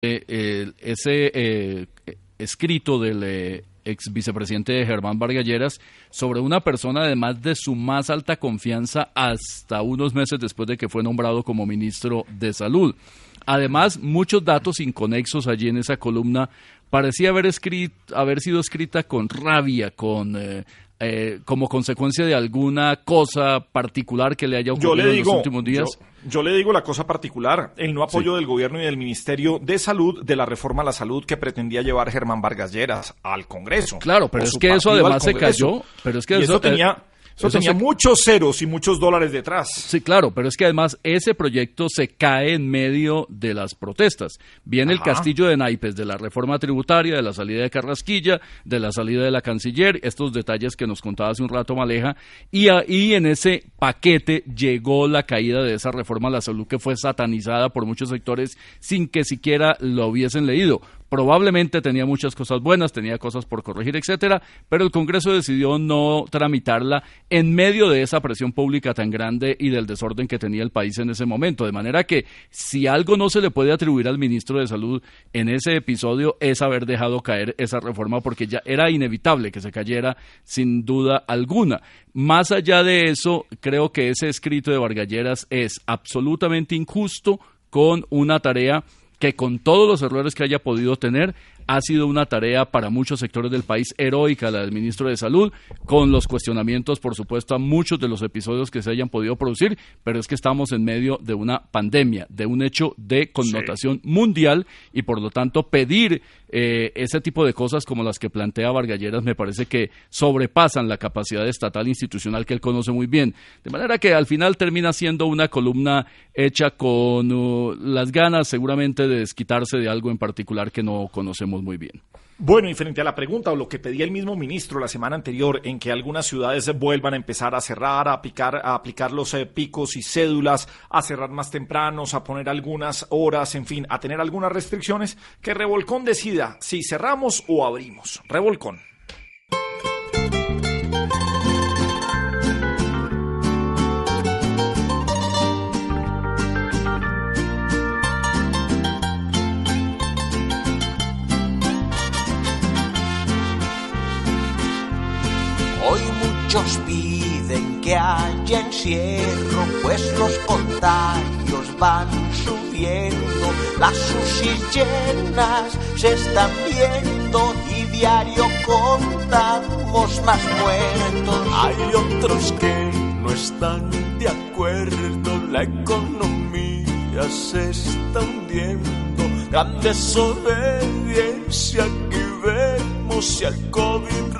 Eh, ese eh, escrito del eh, ex vicepresidente Germán Vargalleras sobre una persona además de su más alta confianza hasta unos meses después de que fue nombrado como ministro de Salud. Además, muchos datos inconexos allí en esa columna parecía haber, escrit- haber sido escrita con rabia, con eh, eh, como consecuencia de alguna cosa particular que le haya Yo ocurrido en los últimos días. Yo, yo le digo la cosa particular, el no apoyo del gobierno y del Ministerio de Salud de la reforma a la salud que pretendía llevar Germán Vargas Lleras al Congreso. Claro, pero es que eso además se cayó, pero es que Y eso- eso tenía, eso eso tenía se- muchos ceros y muchos dólares detrás. Sí, claro, pero es que además ese proyecto se cae en medio de las protestas. Viene el castillo de naipes de la reforma tributaria, de la salida de Carrasquilla, de la salida de la canciller, estos detalles que nos contaba hace un rato Maleja, y ahí en ese paquete llegó la caída de esa reforma a la salud que fue satanizada por muchos sectores sin que siquiera lo hubiesen leído. Probablemente tenía muchas cosas buenas, tenía cosas por corregir, etcétera, pero el Congreso decidió no tramitarla en medio de esa presión pública tan grande y del desorden que tenía el país en ese momento. De manera que si algo no se le puede atribuir al ministro de Salud en ese episodio es haber dejado caer esa reforma porque ya era inevitable que se cayera sin duda alguna. Más allá de eso, creo que ese escrito de Vargalleras es absolutamente injusto con una tarea que con todos los errores que haya podido tener, ha sido una tarea para muchos sectores del país heroica la del ministro de Salud, con los cuestionamientos, por supuesto, a muchos de los episodios que se hayan podido producir, pero es que estamos en medio de una pandemia, de un hecho de connotación mundial y por lo tanto pedir eh, ese tipo de cosas como las que plantea Vargalleras me parece que sobrepasan la capacidad estatal institucional que él conoce muy bien. De manera que al final termina siendo una columna hecha con uh, las ganas seguramente de desquitarse de algo en particular que no conocemos muy bien. Bueno, y frente a la pregunta o lo que pedía el mismo ministro la semana anterior en que algunas ciudades vuelvan a empezar a cerrar, a aplicar, a aplicar los eh, picos y cédulas, a cerrar más tempranos, a poner algunas horas, en fin, a tener algunas restricciones, que Revolcón decida si cerramos o abrimos. Revolcón. Muchos piden que haya encierro, pues los contagios van subiendo, las UCI llenas se están viendo y diario contamos más muertos. Hay otros que no están de acuerdo, la economía se está hundiendo, gran desobediencia que vemos si al COVID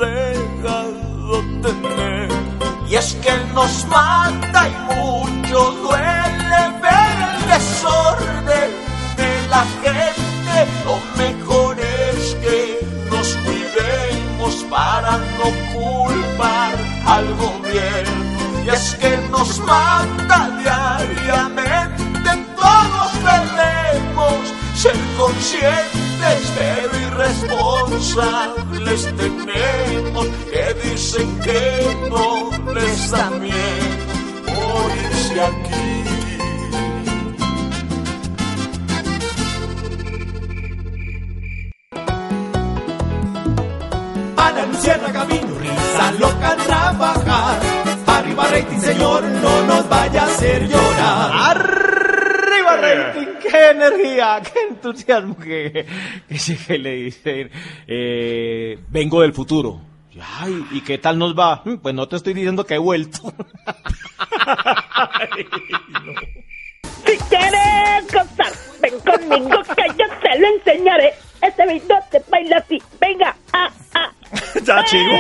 y es que nos mata y mucho duele ver el desorden de la gente. Lo mejor es que nos cuidemos para no culpar al gobierno. Y es que nos mata diariamente, todos debemos ser conscientes pero irresponsables tenemos que dicen que no les da miedo morirse aquí. Ana Luciana Camino, risa loca trabajar. Arriba rating, señor, no nos vaya a hacer llorar qué energía, qué entusiasmo que, que, le dicen, eh, vengo del futuro. Ay, ¿y qué tal nos va? Mm, pues no te estoy diciendo que he vuelto. Si quieres gozar, ven conmigo que yo te lo enseñaré. Este video te baila así. Venga, ah, ah. ya, chigo.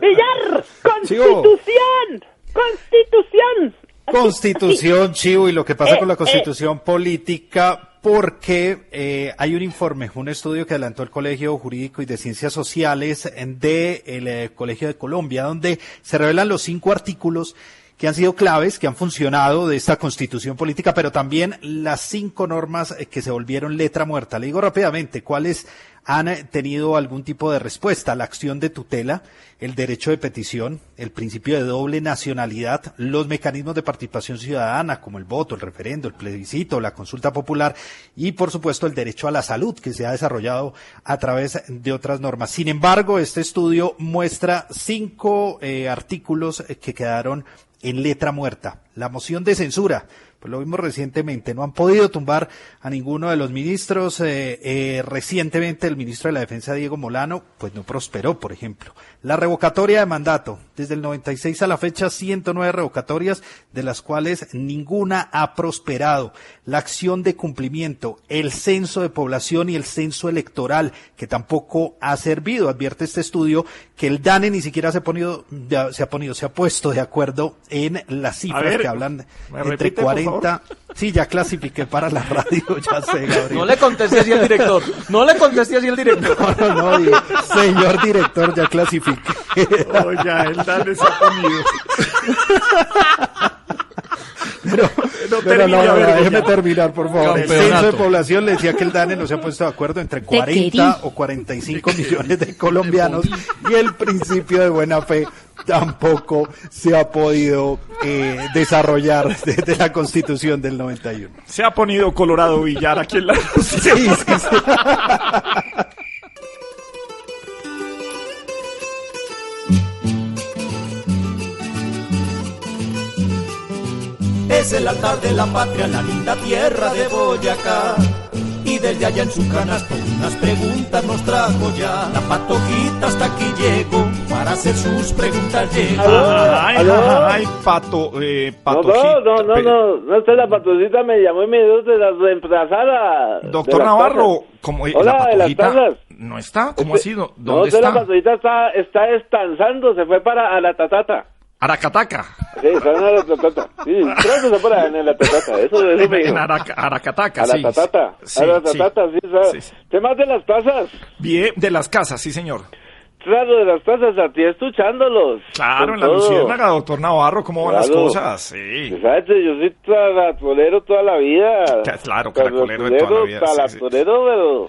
Villar, constitución, constitución. Constitución, Chivo, y lo que pasa eh, con la eh. constitución política, porque eh, hay un informe, un estudio que adelantó el Colegio Jurídico y de Ciencias Sociales del de Colegio de Colombia, donde se revelan los cinco artículos que han sido claves, que han funcionado de esta constitución política, pero también las cinco normas que se volvieron letra muerta. Le digo rápidamente cuáles han tenido algún tipo de respuesta. La acción de tutela, el derecho de petición, el principio de doble nacionalidad, los mecanismos de participación ciudadana, como el voto, el referendo, el plebiscito, la consulta popular y, por supuesto, el derecho a la salud, que se ha desarrollado a través de otras normas. Sin embargo, este estudio muestra cinco eh, artículos que quedaron en letra muerta. La moción de censura, pues lo vimos recientemente, no han podido tumbar a ninguno de los ministros. Eh, eh, recientemente el ministro de la Defensa, Diego Molano, pues no prosperó, por ejemplo. La revocatoria de mandato, desde el 96 a la fecha, 109 revocatorias, de las cuales ninguna ha prosperado. La acción de cumplimiento, el censo de población y el censo electoral, que tampoco ha servido. Advierte este estudio que el DANE ni siquiera se ha ponido, se ha ponido, se ha puesto de acuerdo en las cifras que hablan entre 40. Sí, ya clasifiqué para la radio, ya sé, Gabriel. No le contesté así al director. No le contesté así al director. No, no, no, señor director, ya clasifiqué. Oh, ya, el DANE se ha comido. Pero, no, pero no, déjeme terminar, por favor. El censo de población le decía que el DANE no se ha puesto de acuerdo entre 40 o 45 millones de colombianos y el principio de buena fe tampoco se ha podido eh, desarrollar desde la constitución del 91. Se ha ponido Colorado Villar aquí en la sí, sí, sí. Es el altar de la patria, la linda tierra de Boyacá y desde allá en su canasto unas preguntas nos trajo ya. La patojita hasta aquí llegó para hacer sus preguntas llega. Ay, ¿Aló? ay, pato, eh, No, patojita. no, no, no, no, no, esta la patojita me llamó y me dijo de la reemplazada. Doctor Navarro, como eh, Hola, la de las patojita no está, ¿cómo Este- ha sido? No, ¿Dónde la está? patojita está, está se fue para a la tatata. Aracataca. Sí, la tatata. Sí, creo que se para en la tatata, eso, eso me dijo. en Araca- Aracataca, sí. tatata, sí, a la sí. sí, ¿sabes? Temas de las tazas. Bien, de las casas, sí, señor. Claro, de las tazas, a ti escuchándolos. Claro, en la. Luciérnaga, doctor Navarro, ¿cómo van las Claro. cosas? Sí. ¿Sabes? Yo soy taratolero toda la vida. Claro, caracolero de toda la vida, sí, sí. Taratolero, pero...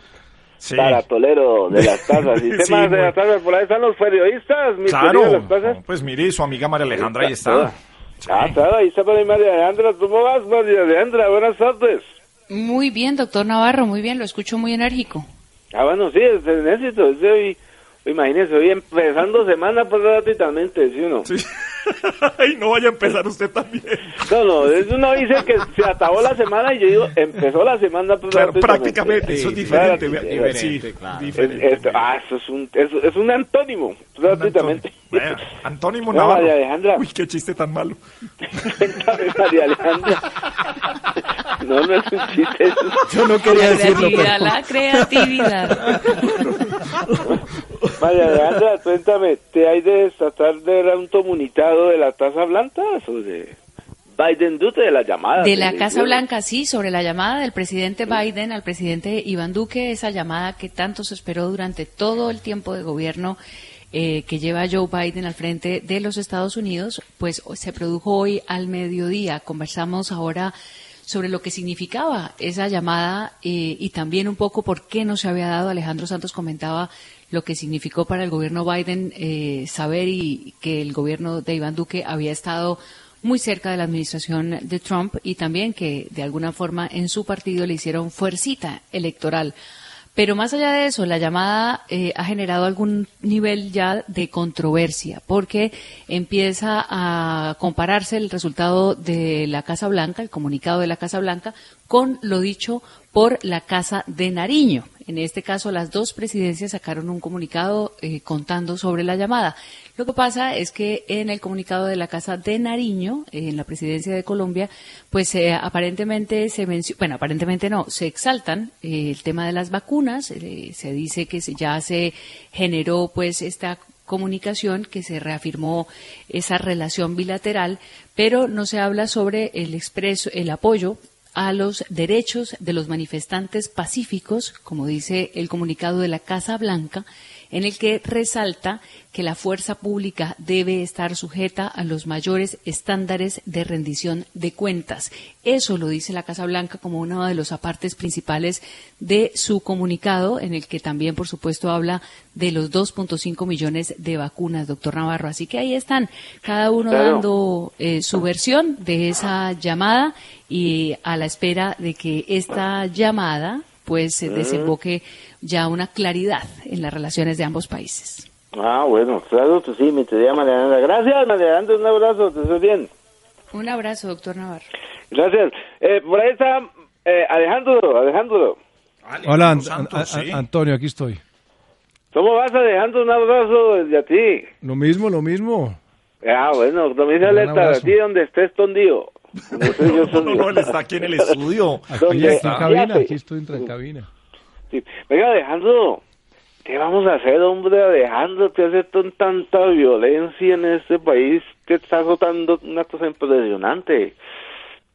Sí. Taratolero de las tazas. ¿Y Sí, temas de muy- las tazas? Por ahí están los periodistas, mis Claro, las tazas. no, pues mire, su amiga María Alejandra ahí está. Toda. Ah, claro, ahí está para mí María Alejandra. ¿Cómo vas, María Alejandra? Buenas tardes. Muy bien, doctor Navarro, muy bien, lo escucho muy enérgico. Ah, bueno, sí, es el éxito. Es de hoy, imagínese, hoy empezando semana pues gratuitamente, ¿sí o no? Ay, no vaya a empezar usted también. No, no, es uno dice que se acabó la semana y yo digo, empezó la semana pues, Claro, gratuitamente. prácticamente, eso es diferente, vea, diferente, Sí, claro. Es- es- ah, eso es un, es, es un antónimo, gratuitamente. Antónimo No, Navarro. María Alejandra. Uy, qué chiste tan malo. Cuéntame, María Alejandra. No, no es un chiste. es Yo no quería la decirlo, creatividad, pero- la creatividad. María Alejandra, cuéntame, ¿te hay de tratar de dar un comunicado de la Taza Blanca o de Biden Duque de la llamada? De la Casa? Blanca, sí, sobre la llamada del presidente Biden al presidente Iván Duque, esa llamada que tanto se esperó durante todo el tiempo de gobierno eh, que lleva Joe Biden al frente de los Estados Unidos, pues se produjo hoy al mediodía. Conversamos ahora sobre lo que significaba esa llamada eh, y también un poco por qué no se había dado. Alejandro Santos comentaba lo que significó para el gobierno Biden eh, saber y que el gobierno de Iván Duque había estado muy cerca de la administración de Trump y también que de alguna forma en su partido le hicieron fuercita electoral. Pero más allá de eso, la llamada eh, ha generado algún nivel ya de controversia, porque empieza a compararse el resultado de la Casa Blanca, el comunicado de la Casa Blanca, con lo dicho por la Casa de Nariño. En este caso, las dos presidencias sacaron un comunicado eh, contando sobre la llamada. Lo que pasa es que en el comunicado de la Casa de Nariño, eh, en la presidencia de Colombia, pues eh, aparentemente se menciona, bueno, aparentemente no, se exaltan eh, el tema de las vacunas, se dice que se- ya se generó pues esta comunicación que se reafirmó esa relación bilateral, pero no se habla sobre el expreso, el apoyo a los derechos de los manifestantes pacíficos, como dice el comunicado de la Casa Blanca, en el que resalta que la fuerza pública debe estar sujeta a los mayores estándares de rendición de cuentas. Eso lo dice la Casa Blanca como uno de los apartes principales de su comunicado, en el que también, por supuesto, habla de los 2.5 millones de vacunas, doctor Navarro. Así que ahí están, cada uno Claro. dando eh, su versión de esa llamada y a la espera de que esta llamada pues se desemboque ya una claridad en las relaciones de ambos países. Ah, bueno, claro que sí, mi querida María Alejandra. Gracias, María Alejandra, un abrazo, te estés bien. Un abrazo, doctor Navarro. Gracias. Eh, por ahí está eh, Alejandro, Alejandro. Hola, An- Santos, An- sí. Antonio, aquí estoy. ¿Cómo vas, Alejandro? Un abrazo desde a ti. Lo mismo, lo mismo. Ah, bueno, también abrazo. a ti donde estés yo No, no, no, él está aquí en el estudio. Aquí, ¿Dónde? aquí en cabina, aquí estoy en cabina. Sí. Venga, Alejandro, ¿qué vamos a hacer, hombre, Alejandro? ¿Qué hace tanta violencia en este país que está azotando una cosa impresionante?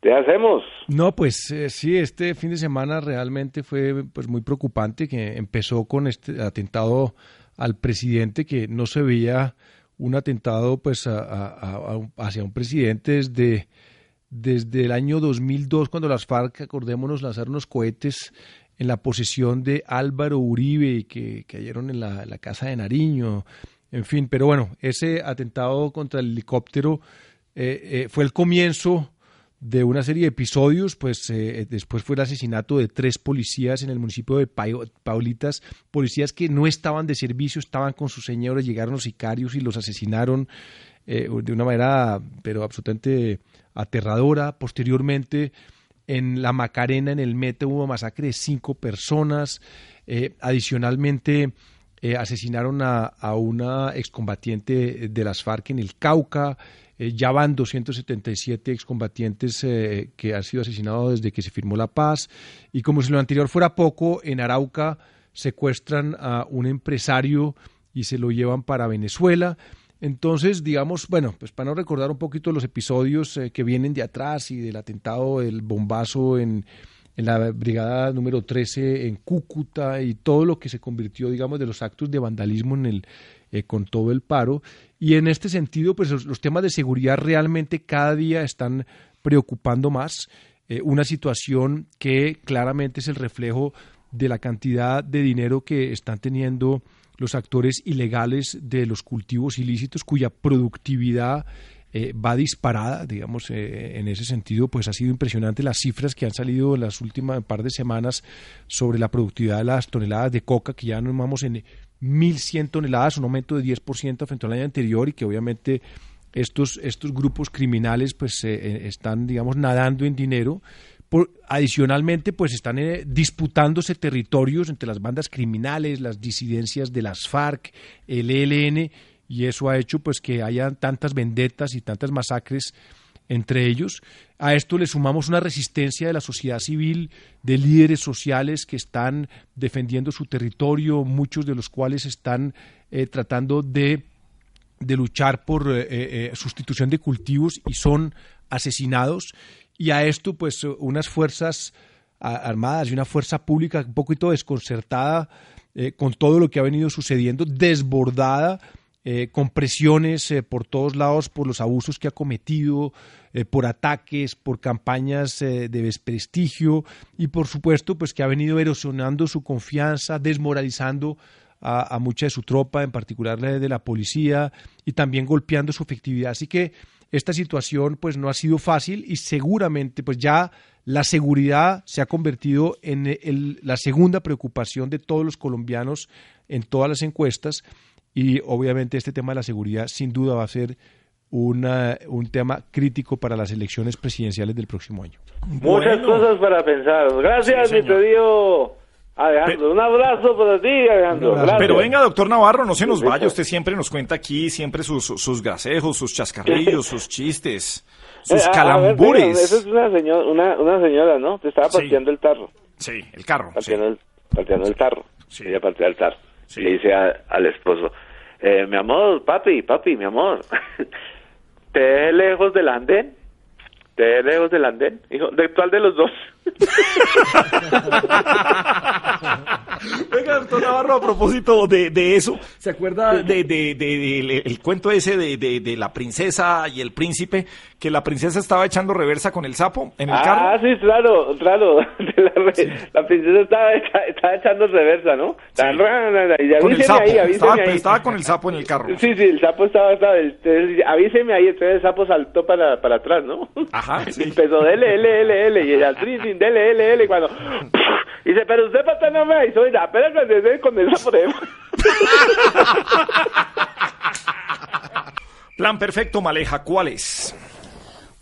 ¿Qué hacemos? No, pues eh, sí, este fin de semana realmente fue pues muy preocupante que empezó con este atentado al presidente que no se veía un atentado pues a- a- a- hacia un presidente desde desde el año 2002 cuando las FARC, acordémonos, lanzaron unos cohetes en la posesión de Álvaro Uribe que cayeron en la, casa de Nariño, en fin, pero bueno, ese atentado contra el helicóptero eh, eh, fue el comienzo de una serie de episodios, pues eh, después fue el asesinato de tres policías en el municipio de Paulitas, policías que no estaban de servicio, estaban con sus señores, llegaron los sicarios y los asesinaron de una manera pero absolutamente aterradora. Posteriormente En la Macarena, en el Mete, hubo masacre de cinco personas. Eh, adicionalmente, eh, asesinaron a, una excombatiente de las FARC en el Cauca. Eh, ya van 277 excombatientes que han sido asesinados desde que se firmó la paz. Y como si lo anterior fuera poco, en Arauca secuestran a un empresario y se lo llevan para Venezuela. Entonces, digamos, bueno, pues para no recordar un poquito los episodios que vienen de atrás y del atentado, el bombazo en, en la brigada número 13 en Cúcuta y todo lo que se convirtió, digamos, de los actos de vandalismo en el, eh, con todo el paro. Y en este sentido, pues los, temas de seguridad realmente cada día están preocupando más. Eh, una situación que claramente es el reflejo de la cantidad de dinero que están teniendo los actores ilegales de los cultivos ilícitos, cuya productividad eh, va disparada, digamos, eh, en ese sentido, pues ha sido impresionante las cifras que han salido en las últimas par de semanas sobre la productividad de las toneladas de coca, que ya nos vamos en 1.100 toneladas, un aumento de 10% frente al año anterior y que obviamente estos, estos grupos criminales pues eh, están, digamos, nadando en dinero. Adicionalmente, pues están disputándose territorios entre las bandas criminales, las disidencias de las FARC, el ELN, y eso ha hecho pues que haya tantas vendetas y tantas masacres entre ellos. A esto le sumamos una resistencia de la sociedad civil, de líderes sociales que están defendiendo su territorio, muchos de los cuales están eh, tratando de, de, luchar por eh, eh, sustitución de cultivos y son asesinados. Y a esto, pues, unas fuerzas armadas y una fuerza pública un poquito desconcertada con todo lo que ha venido sucediendo, desbordada eh, con presiones eh, por todos lados por los abusos que ha cometido, eh, por ataques, por campañas de desprestigio y por supuesto pues que ha venido erosionando su confianza, desmoralizando a, mucha de su tropa, en particular la de la policía y también golpeando su efectividad. Así que esta situación pues no ha sido fácil y seguramente pues ya la seguridad se ha convertido en la segunda preocupación de todos los colombianos en todas las encuestas y obviamente este tema de la seguridad sin duda va a ser una, un tema crítico para las elecciones presidenciales del próximo año. Muchas cosas para pensar. Gracias, mi querido Alejandro. un abrazo para ti, Alejandro. Pero venga, doctor Navarro, no se nos vaya. Usted siempre nos cuenta aquí, siempre sus, sus grasejos, sus chascarrillos, sus chistes, sus eh, calambures. esa es una, señora, una, una señora, ¿no? Te estaba partiendo el tarro. Sí, el carro. Partiendo, el, partiendo el tarro. Sí. Ella partía el tarro. Le dice al esposo, eh, mi amor, papi, papi, mi amor, ¿te dejé lejos del andén? ¿Te dejé lejos del andén? Hijo, ¿de cuál de los dos? Venga, doctor Navarro, a propósito de, de eso, ¿se acuerda de, de, de, el cuento ese de, de, la princesa y el príncipe? Que la princesa estaba echando reversa con el sapo en el carro. Ah, sí, claro, claro. La, princesa estaba, estaba, echando reversa, ¿no? Sí. Y con el sapo. Ahí, estaba, ahí. estaba, con el sapo en el carro. Sí, sí, el sapo estaba, estaba avíseme ahí, entonces el sapo saltó para, para atrás, ¿no? Ajá, sí. Empezó, dele, dele, dele, dele, y el actriz, dele, dele, dele, y cuando... Y dice, pero usted para no me avisó, y apenas cuando con el sapo de... Plan perfecto, Maleja, ¿cuál es?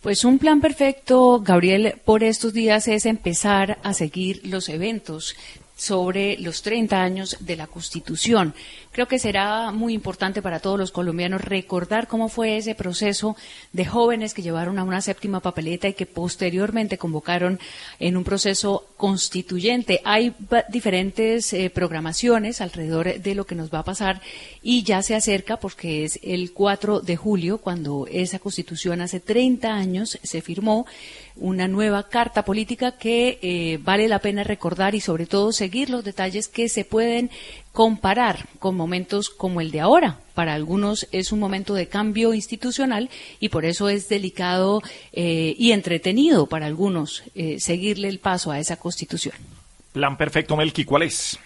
Pues un plan perfecto, Gabriel, por estos días es empezar a seguir los eventos sobre los 30 años de la Constitución. Creo que será muy importante para todos los colombianos recordar cómo fue ese proceso de jóvenes que llevaron a una séptima papeleta y que posteriormente convocaron en un proceso constituyente. Hay diferentes eh, programaciones alrededor de lo que nos va a pasar y ya se acerca porque es el 4 de julio cuando esa constitución hace 30 años se firmó una nueva carta política que eh, vale la pena recordar y sobre todo seguir los detalles que se pueden comparar con momentos como el de ahora. Para algunos es un momento de cambio institucional y por eso es delicado eh, y entretenido para algunos eh, seguirle el paso a esa constitución. Plan perfecto, Melqui, ¿cuál es?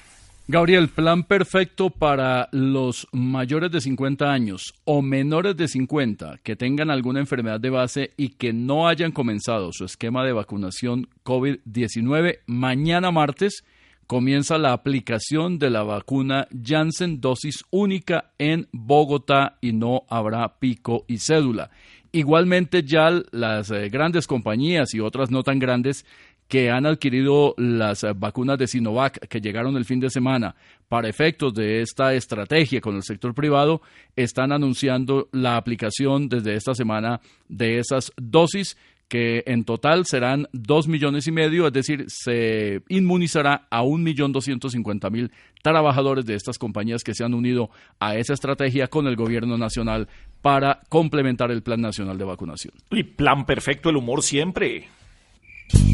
Gabriel, plan perfecto para los mayores de 50 años o menores de 50 que tengan alguna enfermedad de base y que no hayan comenzado su esquema de vacunación COVID-19 mañana martes comienza la aplicación de la vacuna Janssen dosis única en Bogotá y no habrá pico y cédula. Igualmente ya las eh, grandes compañías y otras no tan grandes que han adquirido las eh, vacunas de Sinovac que llegaron el fin de semana para efectos de esta estrategia con el sector privado, están anunciando la aplicación desde esta semana de esas dosis que en total serán dos millones y medio, es decir, se inmunizará a un millón doscientos cincuenta mil trabajadores de estas compañías que se han unido a esa estrategia con el gobierno nacional para complementar el Plan Nacional de Vacunación. Y plan perfecto, el humor siempre.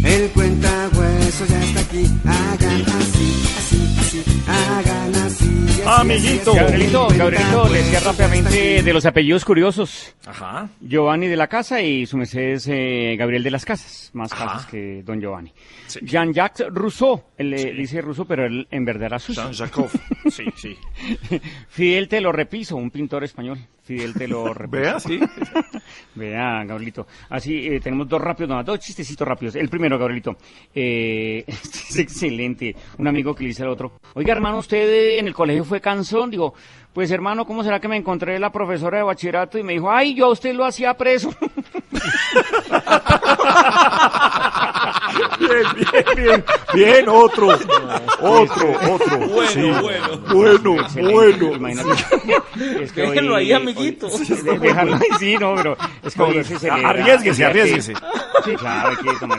El cuenta hueso ya está aquí. Hagan así, así, Amiguito. Gabrielito, Gabrielito, le decía rápidamente de los apellidos curiosos. Ajá. Giovanni de la Casa y su merced eh, Gabriel de las Casas, más casas que don Giovanni. Jean-Jacques Rousseau, él le dice Rousseau, pero él en verdad era suyo. Jean-Jacques, sí, sí. Fidel Te lo Repiso, un pintor español. Fidel Te lo Repiso. Vea, sí. Vea, Gabrielito. Así, eh, tenemos dos rápidos, no, dos chistecitos rápidos. El primero, Gabrielito. Eh, es excelente. Un amigo que le dice al otro, oiga, hermano, ¿usted eh, en el colegio fue cansón? Digo, pues hermano, ¿cómo será que me encontré la profesora de bachillerato y me dijo, ay, yo a usted lo hacía preso? Bien, bien, bien. Bien, otro. Otro, otro. Bueno, Sí. bueno. Bueno, bueno. imagínate. Es que Déjenlo hoy- ahí, amiguito. hoy- de- déjalo ahí, sí, no, pero es que hoy No, se celebra- o sea, que- arriésguese. Sí, claro, hay que tomar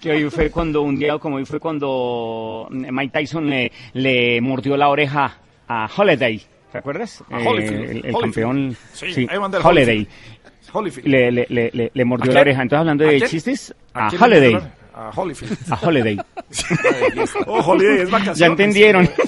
que hoy fue cuando, un día como hoy fue cuando Mike Tyson le, le mordió la oreja a Holiday. ¿Te acuerdas? A Eh, Holyfield, el, el Holyfield. campeón. Sí, Evander Holiday. Holyfield. Le, le, le, le, mordió ¿A la oreja. Entonces, hablando ¿A de quién? chistes, ¿A a, Holiday. A Holyfield. A Holiday. Oh, Holiday es vacaciones. Ya entendieron.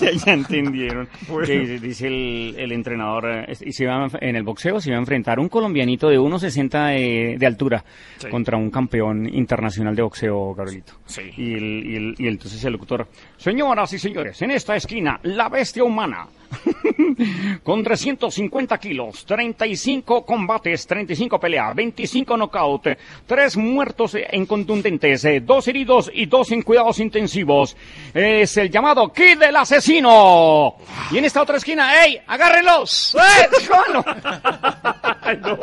Ya, ya entendieron. Bueno. Que dice- el, el entrenador, y se iba a en el boxeo se iba a enfrentar un colombianito de 1.60 de, de altura Sí. contra un campeón internacional de boxeo, Gabrielito. Sí. Y, el, y, el- y entonces el locutor, señoras y señores, en esta esquina, la bestia humana. Con 350 kilos, 35 combates, 35 peleas, 25 knockout, 3 muertos en contundentes, 2 heridos y 2 en cuidados intensivos. Es el llamado Kid del Asesino. Y en esta otra esquina, ¡ey! ¡Agárrenlos! ¡Eh! Ay, no,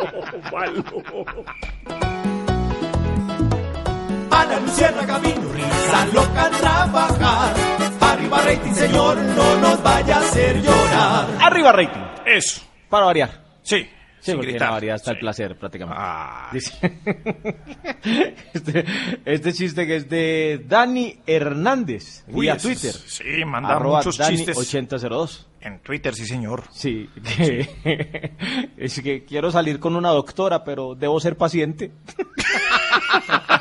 malo. Ana Luciana Camino, risa loca trabajar. Arriba rating, señor, no nos vaya a hacer llorar. Arriba rating. Eso. Para variar. Sí. Sí, sin porque gritar. no varía hasta el Sí. placer prácticamente. Ah. Este, este chiste que es de Dani Hernández, Uy, vía es- Twitter. sí, manda Arroba muchos Dani chistes. 8002. En Twitter, sí, señor. Sí, que, es que quiero salir con una doctora, pero debo ser paciente.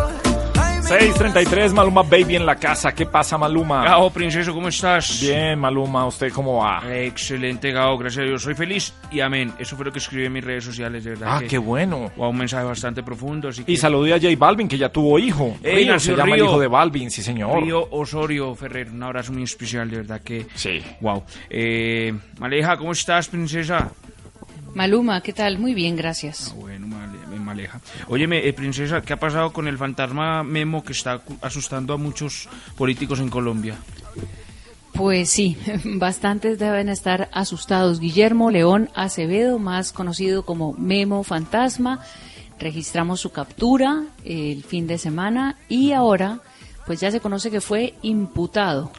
Ay, mi 633, Maluma Baby en la casa. ¿Qué pasa, Maluma? Gao, princeso, ¿cómo estás? Bien, Maluma, ¿usted cómo va? Excelente, Gao, gracias a Dios. Soy feliz y amén. Eso fue lo que escribí en mis redes sociales, de verdad. Ah, que- qué bueno. Wow, un mensaje bastante profundo. Así que... Y saludé a J Balvin, que ya tuvo hijo. Ey, Río, se llama el Río. hijo de Balvin, sí, señor. Río Osorio Ferrer, un abrazo muy especial, de verdad que... Sí. Wow. Eh, Maleja, ¿cómo estás, princesa? Maluma, ¿qué tal? Muy bien, gracias. Bueno, Male- eh. Óyeme, eh, princesa, ¿qué ha pasado con el fantasma Memo que está asustando a muchos políticos en Colombia? Pues sí, bastantes deben estar asustados. Guillermo León Acevedo, más conocido como Memo Fantasma, registramos su captura el fin de semana y ahora pues ya se conoce que fue imputado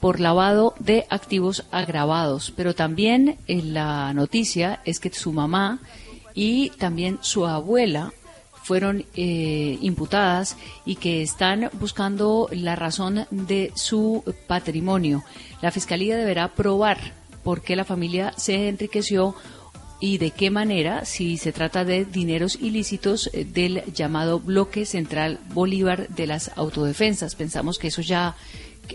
por lavado de activos agravados. Pero también en la noticia es que su mamá y también su abuela fueron eh, imputadas y que están buscando la razón de su patrimonio. La Fiscalía deberá probar por qué la familia se enriqueció y de qué manera, si se trata de dineros ilícitos eh, del llamado bloque central Bolívar de las autodefensas. Pensamos que eso ya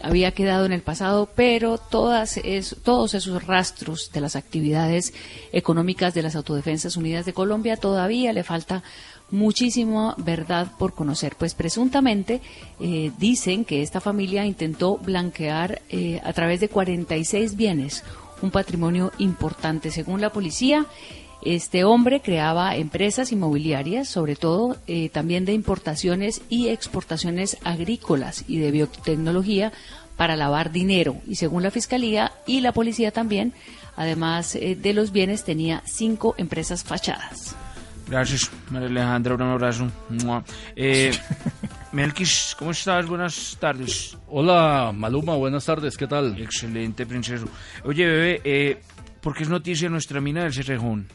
había quedado en el pasado, pero todas es- todos esos rastros de las actividades económicas de las Autodefensas Unidas de Colombia todavía le falta muchísima verdad por conocer. Pues presuntamente eh, dicen que esta familia intentó blanquear eh, a través de 46 bienes un patrimonio importante. Según la policía, este hombre creaba empresas inmobiliarias, sobre todo eh, también de importaciones y exportaciones agrícolas y de biotecnología para lavar dinero. Y según la Fiscalía y la policía también, además eh, de los bienes, tenía cinco empresas fachadas. Gracias, María Alejandra, un abrazo. Eh, Melkis, ¿cómo estás? Buenas tardes. Hola, Maluma, buenas tardes, ¿qué tal? Excelente, princeso. Oye, bebé, eh, ¿por qué es noticia nuestra mina del Cerrejón?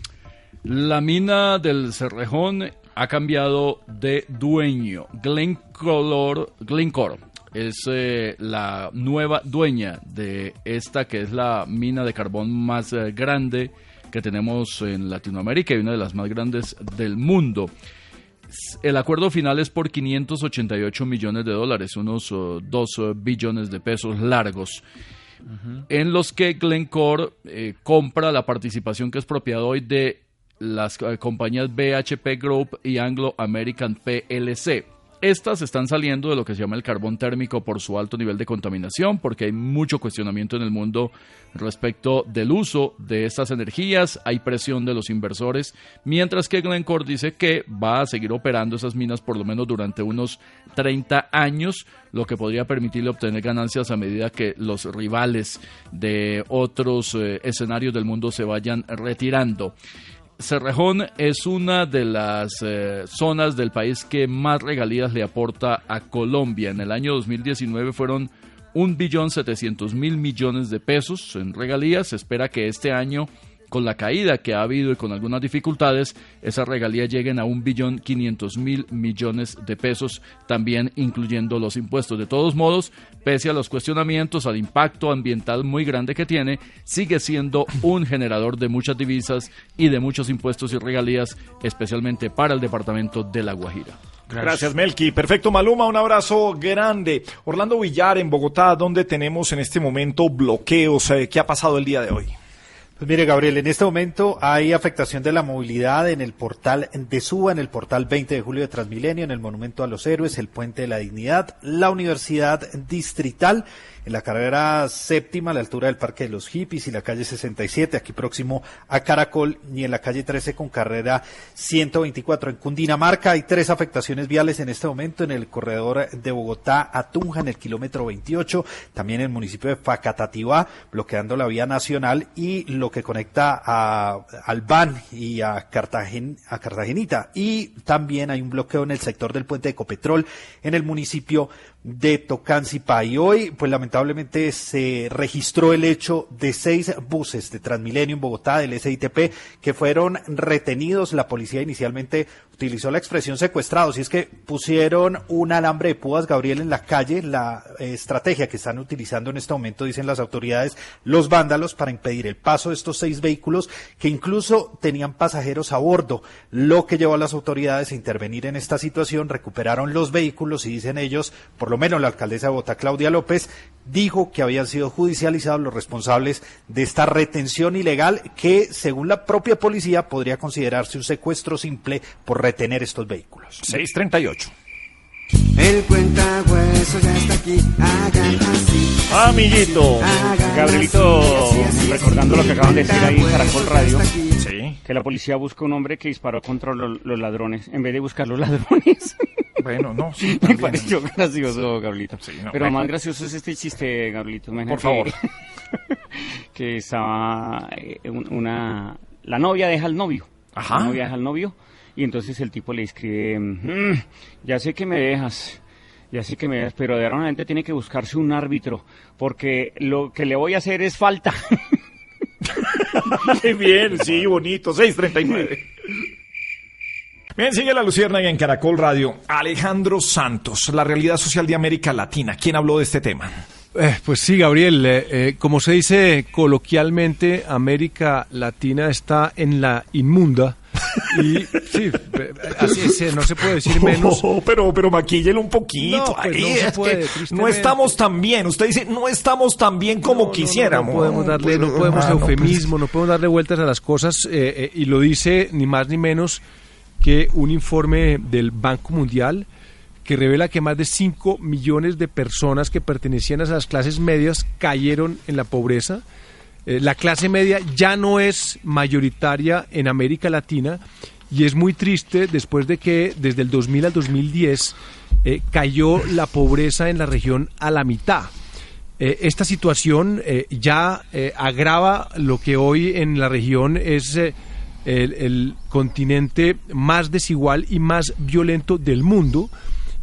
La mina del Cerrejón ha cambiado de dueño. Glencore, Glencore es eh, la nueva dueña de esta que es la mina de carbón más eh, grande que tenemos en Latinoamérica y una de las más grandes del mundo. El acuerdo final es por 588 millones de dólares, unos 2 billones de pesos largos en los que Glencore eh, compra la participación que es propiedad hoy de las eh, compañías BHP Group y Anglo American PLC. Estas están saliendo de lo que se llama el carbón térmico por su alto nivel de contaminación, porque hay mucho cuestionamiento en el mundo respecto del uso de estas energías, hay presión de los inversores, mientras que Glencore dice que va a seguir operando esas minas por lo menos durante unos 30 años, lo que podría permitirle obtener ganancias a medida que los rivales de otros eh, escenarios del mundo se vayan retirando. Cerrejón es una de las eh, zonas del país que más regalías le aporta a Colombia. En el año 2019 fueron un billón setecientos mil millones de pesos en regalías. Se espera que este año, con la caída que ha habido y con algunas dificultades, esas regalías lleguen a un billón quinientos mil millones de pesos, también incluyendo los impuestos. De todos modos, pese a los cuestionamientos, al impacto ambiental muy grande que tiene, sigue siendo un generador de muchas divisas y de muchos impuestos y regalías, especialmente para el departamento de La Guajira. Gracias. Melqui. Perfecto, Maluma, un abrazo grande. Orlando Villar, en Bogotá, donde tenemos en este momento bloqueos. Eh, ¿Qué ha pasado el día de hoy? Pues mire, Gabriel, en este momento hay afectación de la movilidad en el portal de Suba, en el portal 20 de julio de Transmilenio, en el Monumento a los Héroes, el Puente de la Dignidad, la Universidad Distrital, en la carrera séptima a la altura del Parque de los Hippies y la calle 67, aquí próximo a Caracol, y en la calle 13 con carrera 124. En Cundinamarca hay tres afectaciones viales en este momento en el corredor de Bogotá a Tunja, en el kilómetro 28, también en el municipio de Facatativá, bloqueando la vía nacional y lo que conecta a Albán y a, Cartagen, a Cartagenita. Y también hay un bloqueo en el sector del puente de Ecopetrol en el municipio de Tocancipá. Y hoy, pues lamentablemente se registró el hecho de seis buses de Transmilenio en Bogotá del SITP que fueron retenidos. La policía inicialmente utilizó la expresión secuestrados y es que pusieron un alambre de púas, Gabriel, en la calle. La estrategia que están utilizando en este momento, dicen las autoridades, los vándalos para impedir el paso de estos seis vehículos que incluso tenían pasajeros a bordo, lo que llevó a las autoridades a intervenir en esta situación, recuperaron los vehículos y dicen ellos, por lo menos la alcaldesa de Bogotá, Claudia López, dijo que habían sido judicializados los responsables de esta retención ilegal que, según la propia policía, podría considerarse un secuestro simple por retener estos vehículos. 638. El cuentahueso ya está aquí, hagan así. Amiguito. Gabrielito, recordando lo que acaban de decir ahí en Caracol Radio, Sí. que la policía busca un hombre que disparó contra lo- los ladrones, en vez de buscar los ladrones. Bueno, no, sí. Me pareció gracioso, Gabrielito. no, Pero bueno. más gracioso es este chiste. Imagínate Por favor. que estaba eh, un- una... La novia deja al novio. Ajá. La novia deja al novio y entonces el tipo le escribe, "Mm, ya sé que me dejas, ya sé que me dejas, pero de ahora en adelante tiene que buscarse un árbitro, porque lo que le voy a hacer es falta. Qué bien, sí, bonito. 639. Bien, sigue la Luciérnaga en Caracol Radio. Alejandro Santos, la realidad social de América Latina. ¿Quién habló de este tema? Eh, pues sí, Gabriel. eh, eh, como se dice coloquialmente, América Latina está en la inmunda. Y sí, eh, así es, no se puede decir menos. Oh, pero, pero maquíllelo un poquito. No, pues Ahí no se puede, no estamos tan bien. Usted dice, no estamos tan bien como No, quisiéramos. No podemos darle, no Pues, podemos hermano, eufemismo, no podemos darle vueltas a las cosas eh, eh, y lo dice ni más ni menos que un informe del Banco Mundial que revela que más de 5 millones de personas que pertenecían a las clases medias cayeron en la pobreza. Eh, la clase media ya no es mayoritaria en América Latina y es muy triste después de que desde el 2000 al 2010 eh, cayó la pobreza en la región a la mitad. Eh, esta situación ya agrava lo que hoy en la región es el, continente más desigual y más violento del mundo.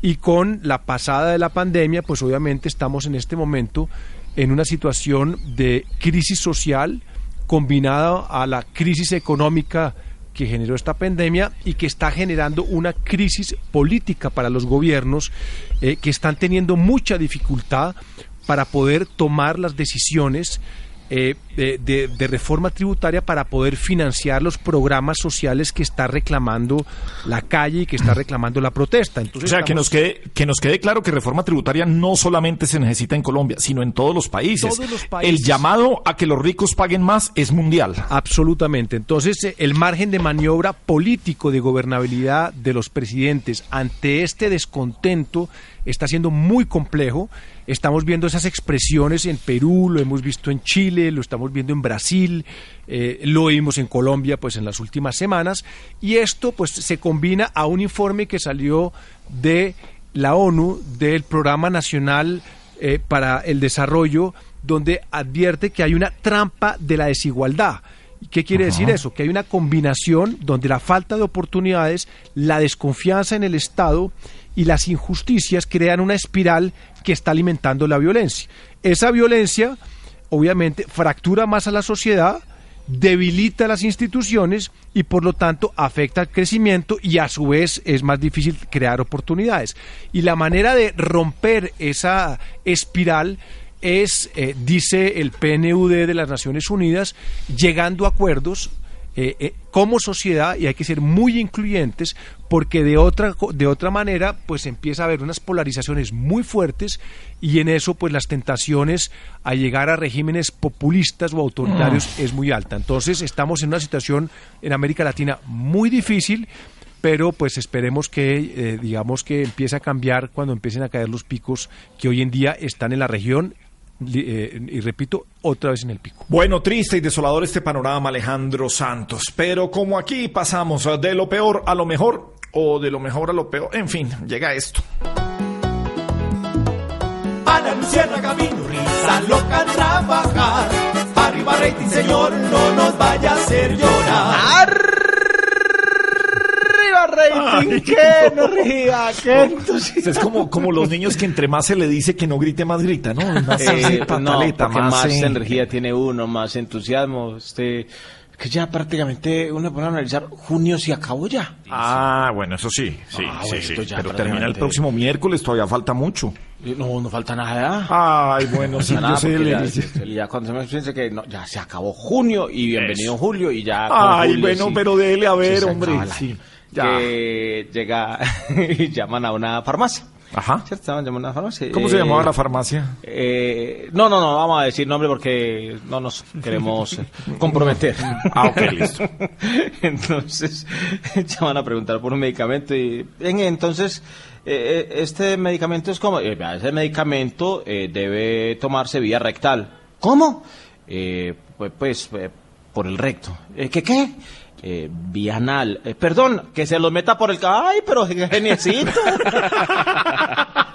Y con la pasada de la pandemia, pues obviamente estamos en este momento en una situación de crisis social combinada a la crisis económica que generó esta pandemia y que está generando una crisis política para los gobiernos eh, que están teniendo mucha dificultad para poder tomar las decisiones eh, de, reforma tributaria para poder financiar los programas sociales que está reclamando la calle y que está reclamando la protesta. Entonces, o sea, que, nos quede, que nos quede claro que reforma tributaria no solamente se necesita en Colombia, sino en todos los países. El llamado a que los ricos paguen más es mundial. Absolutamente. Entonces, eh, el margen de maniobra político de gobernabilidad de los presidentes ante este descontento está siendo muy complejo. Estamos viendo esas expresiones en Perú, lo hemos visto en Chile, lo estamos viendo en Brasil, eh, lo vimos en Colombia pues en las últimas semanas y esto pues se combina a un informe que salió de la ONU del Programa Nacional eh, para el Desarrollo donde advierte que hay una trampa de la desigualdad. ¿Qué quiere decir eso? Que hay una combinación donde la falta de oportunidades, la desconfianza en el Estado y las injusticias crean una espiral que está alimentando la violencia. Esa violencia, obviamente, fractura más a la sociedad, debilita las instituciones y por lo tanto afecta al crecimiento y a su vez es más difícil crear oportunidades. Y la manera de romper esa espiral es, eh, dice el PNUD de las Naciones Unidas, llegando a acuerdos eh, eh, como sociedad y hay que ser muy incluyentes porque de otra de otra manera pues empieza a haber unas polarizaciones muy fuertes y en eso pues las tentaciones a llegar a regímenes populistas o autoritarios mm. es muy alta entonces estamos en una situación en América Latina muy difícil pero pues esperemos que eh, digamos que empiece a cambiar cuando empiecen a caer los picos que hoy en día están en la región eh, y repito, otra vez en el pico. Bueno, triste y desolador este panorama, Alejandro Santos. Pero como aquí pasamos de lo peor a lo mejor, o de lo mejor a lo peor, en fin, llega esto. Ana Luciana Camino, risa loca trabajar. Arriba rating, señor, no nos vaya a hacer llorar rating, que no ría, que Es como, como los niños que entre más se le dice que no grite, más grita, ¿no? Más eh, pataleta, más, energía tiene uno, más entusiasmo. Este, que ya prácticamente uno puede analizar, junio se acabó ya. Ah, bueno, eso sí, sí, ah, sí, sí. Pero termina el próximo miércoles, todavía falta mucho. No, no falta nada. Ay, bueno, sí, yo sé. Ya, y ya cuando se me piensa que no, ya se acabó junio y bienvenido julio y ya. Ay, bueno, pero dele a ver, hombre. Sí que llega y llaman a una farmacia. Ajá. Estaban llamando a una farmacia. ¿Cómo se llamaba la farmacia? Eh, no, no, no, vamos a decir nombre porque no nos queremos comprometer. ah, ok, listo. entonces, llaman a preguntar por un medicamento y entonces, eh, eh, este medicamento es como, ese medicamento debe tomarse vía rectal. ¿Cómo? pues, pues por el recto. ¿Qué qué? Eh, bienal. Eh, perdón, que se los meta por el... ¡Ay, pero geniecito!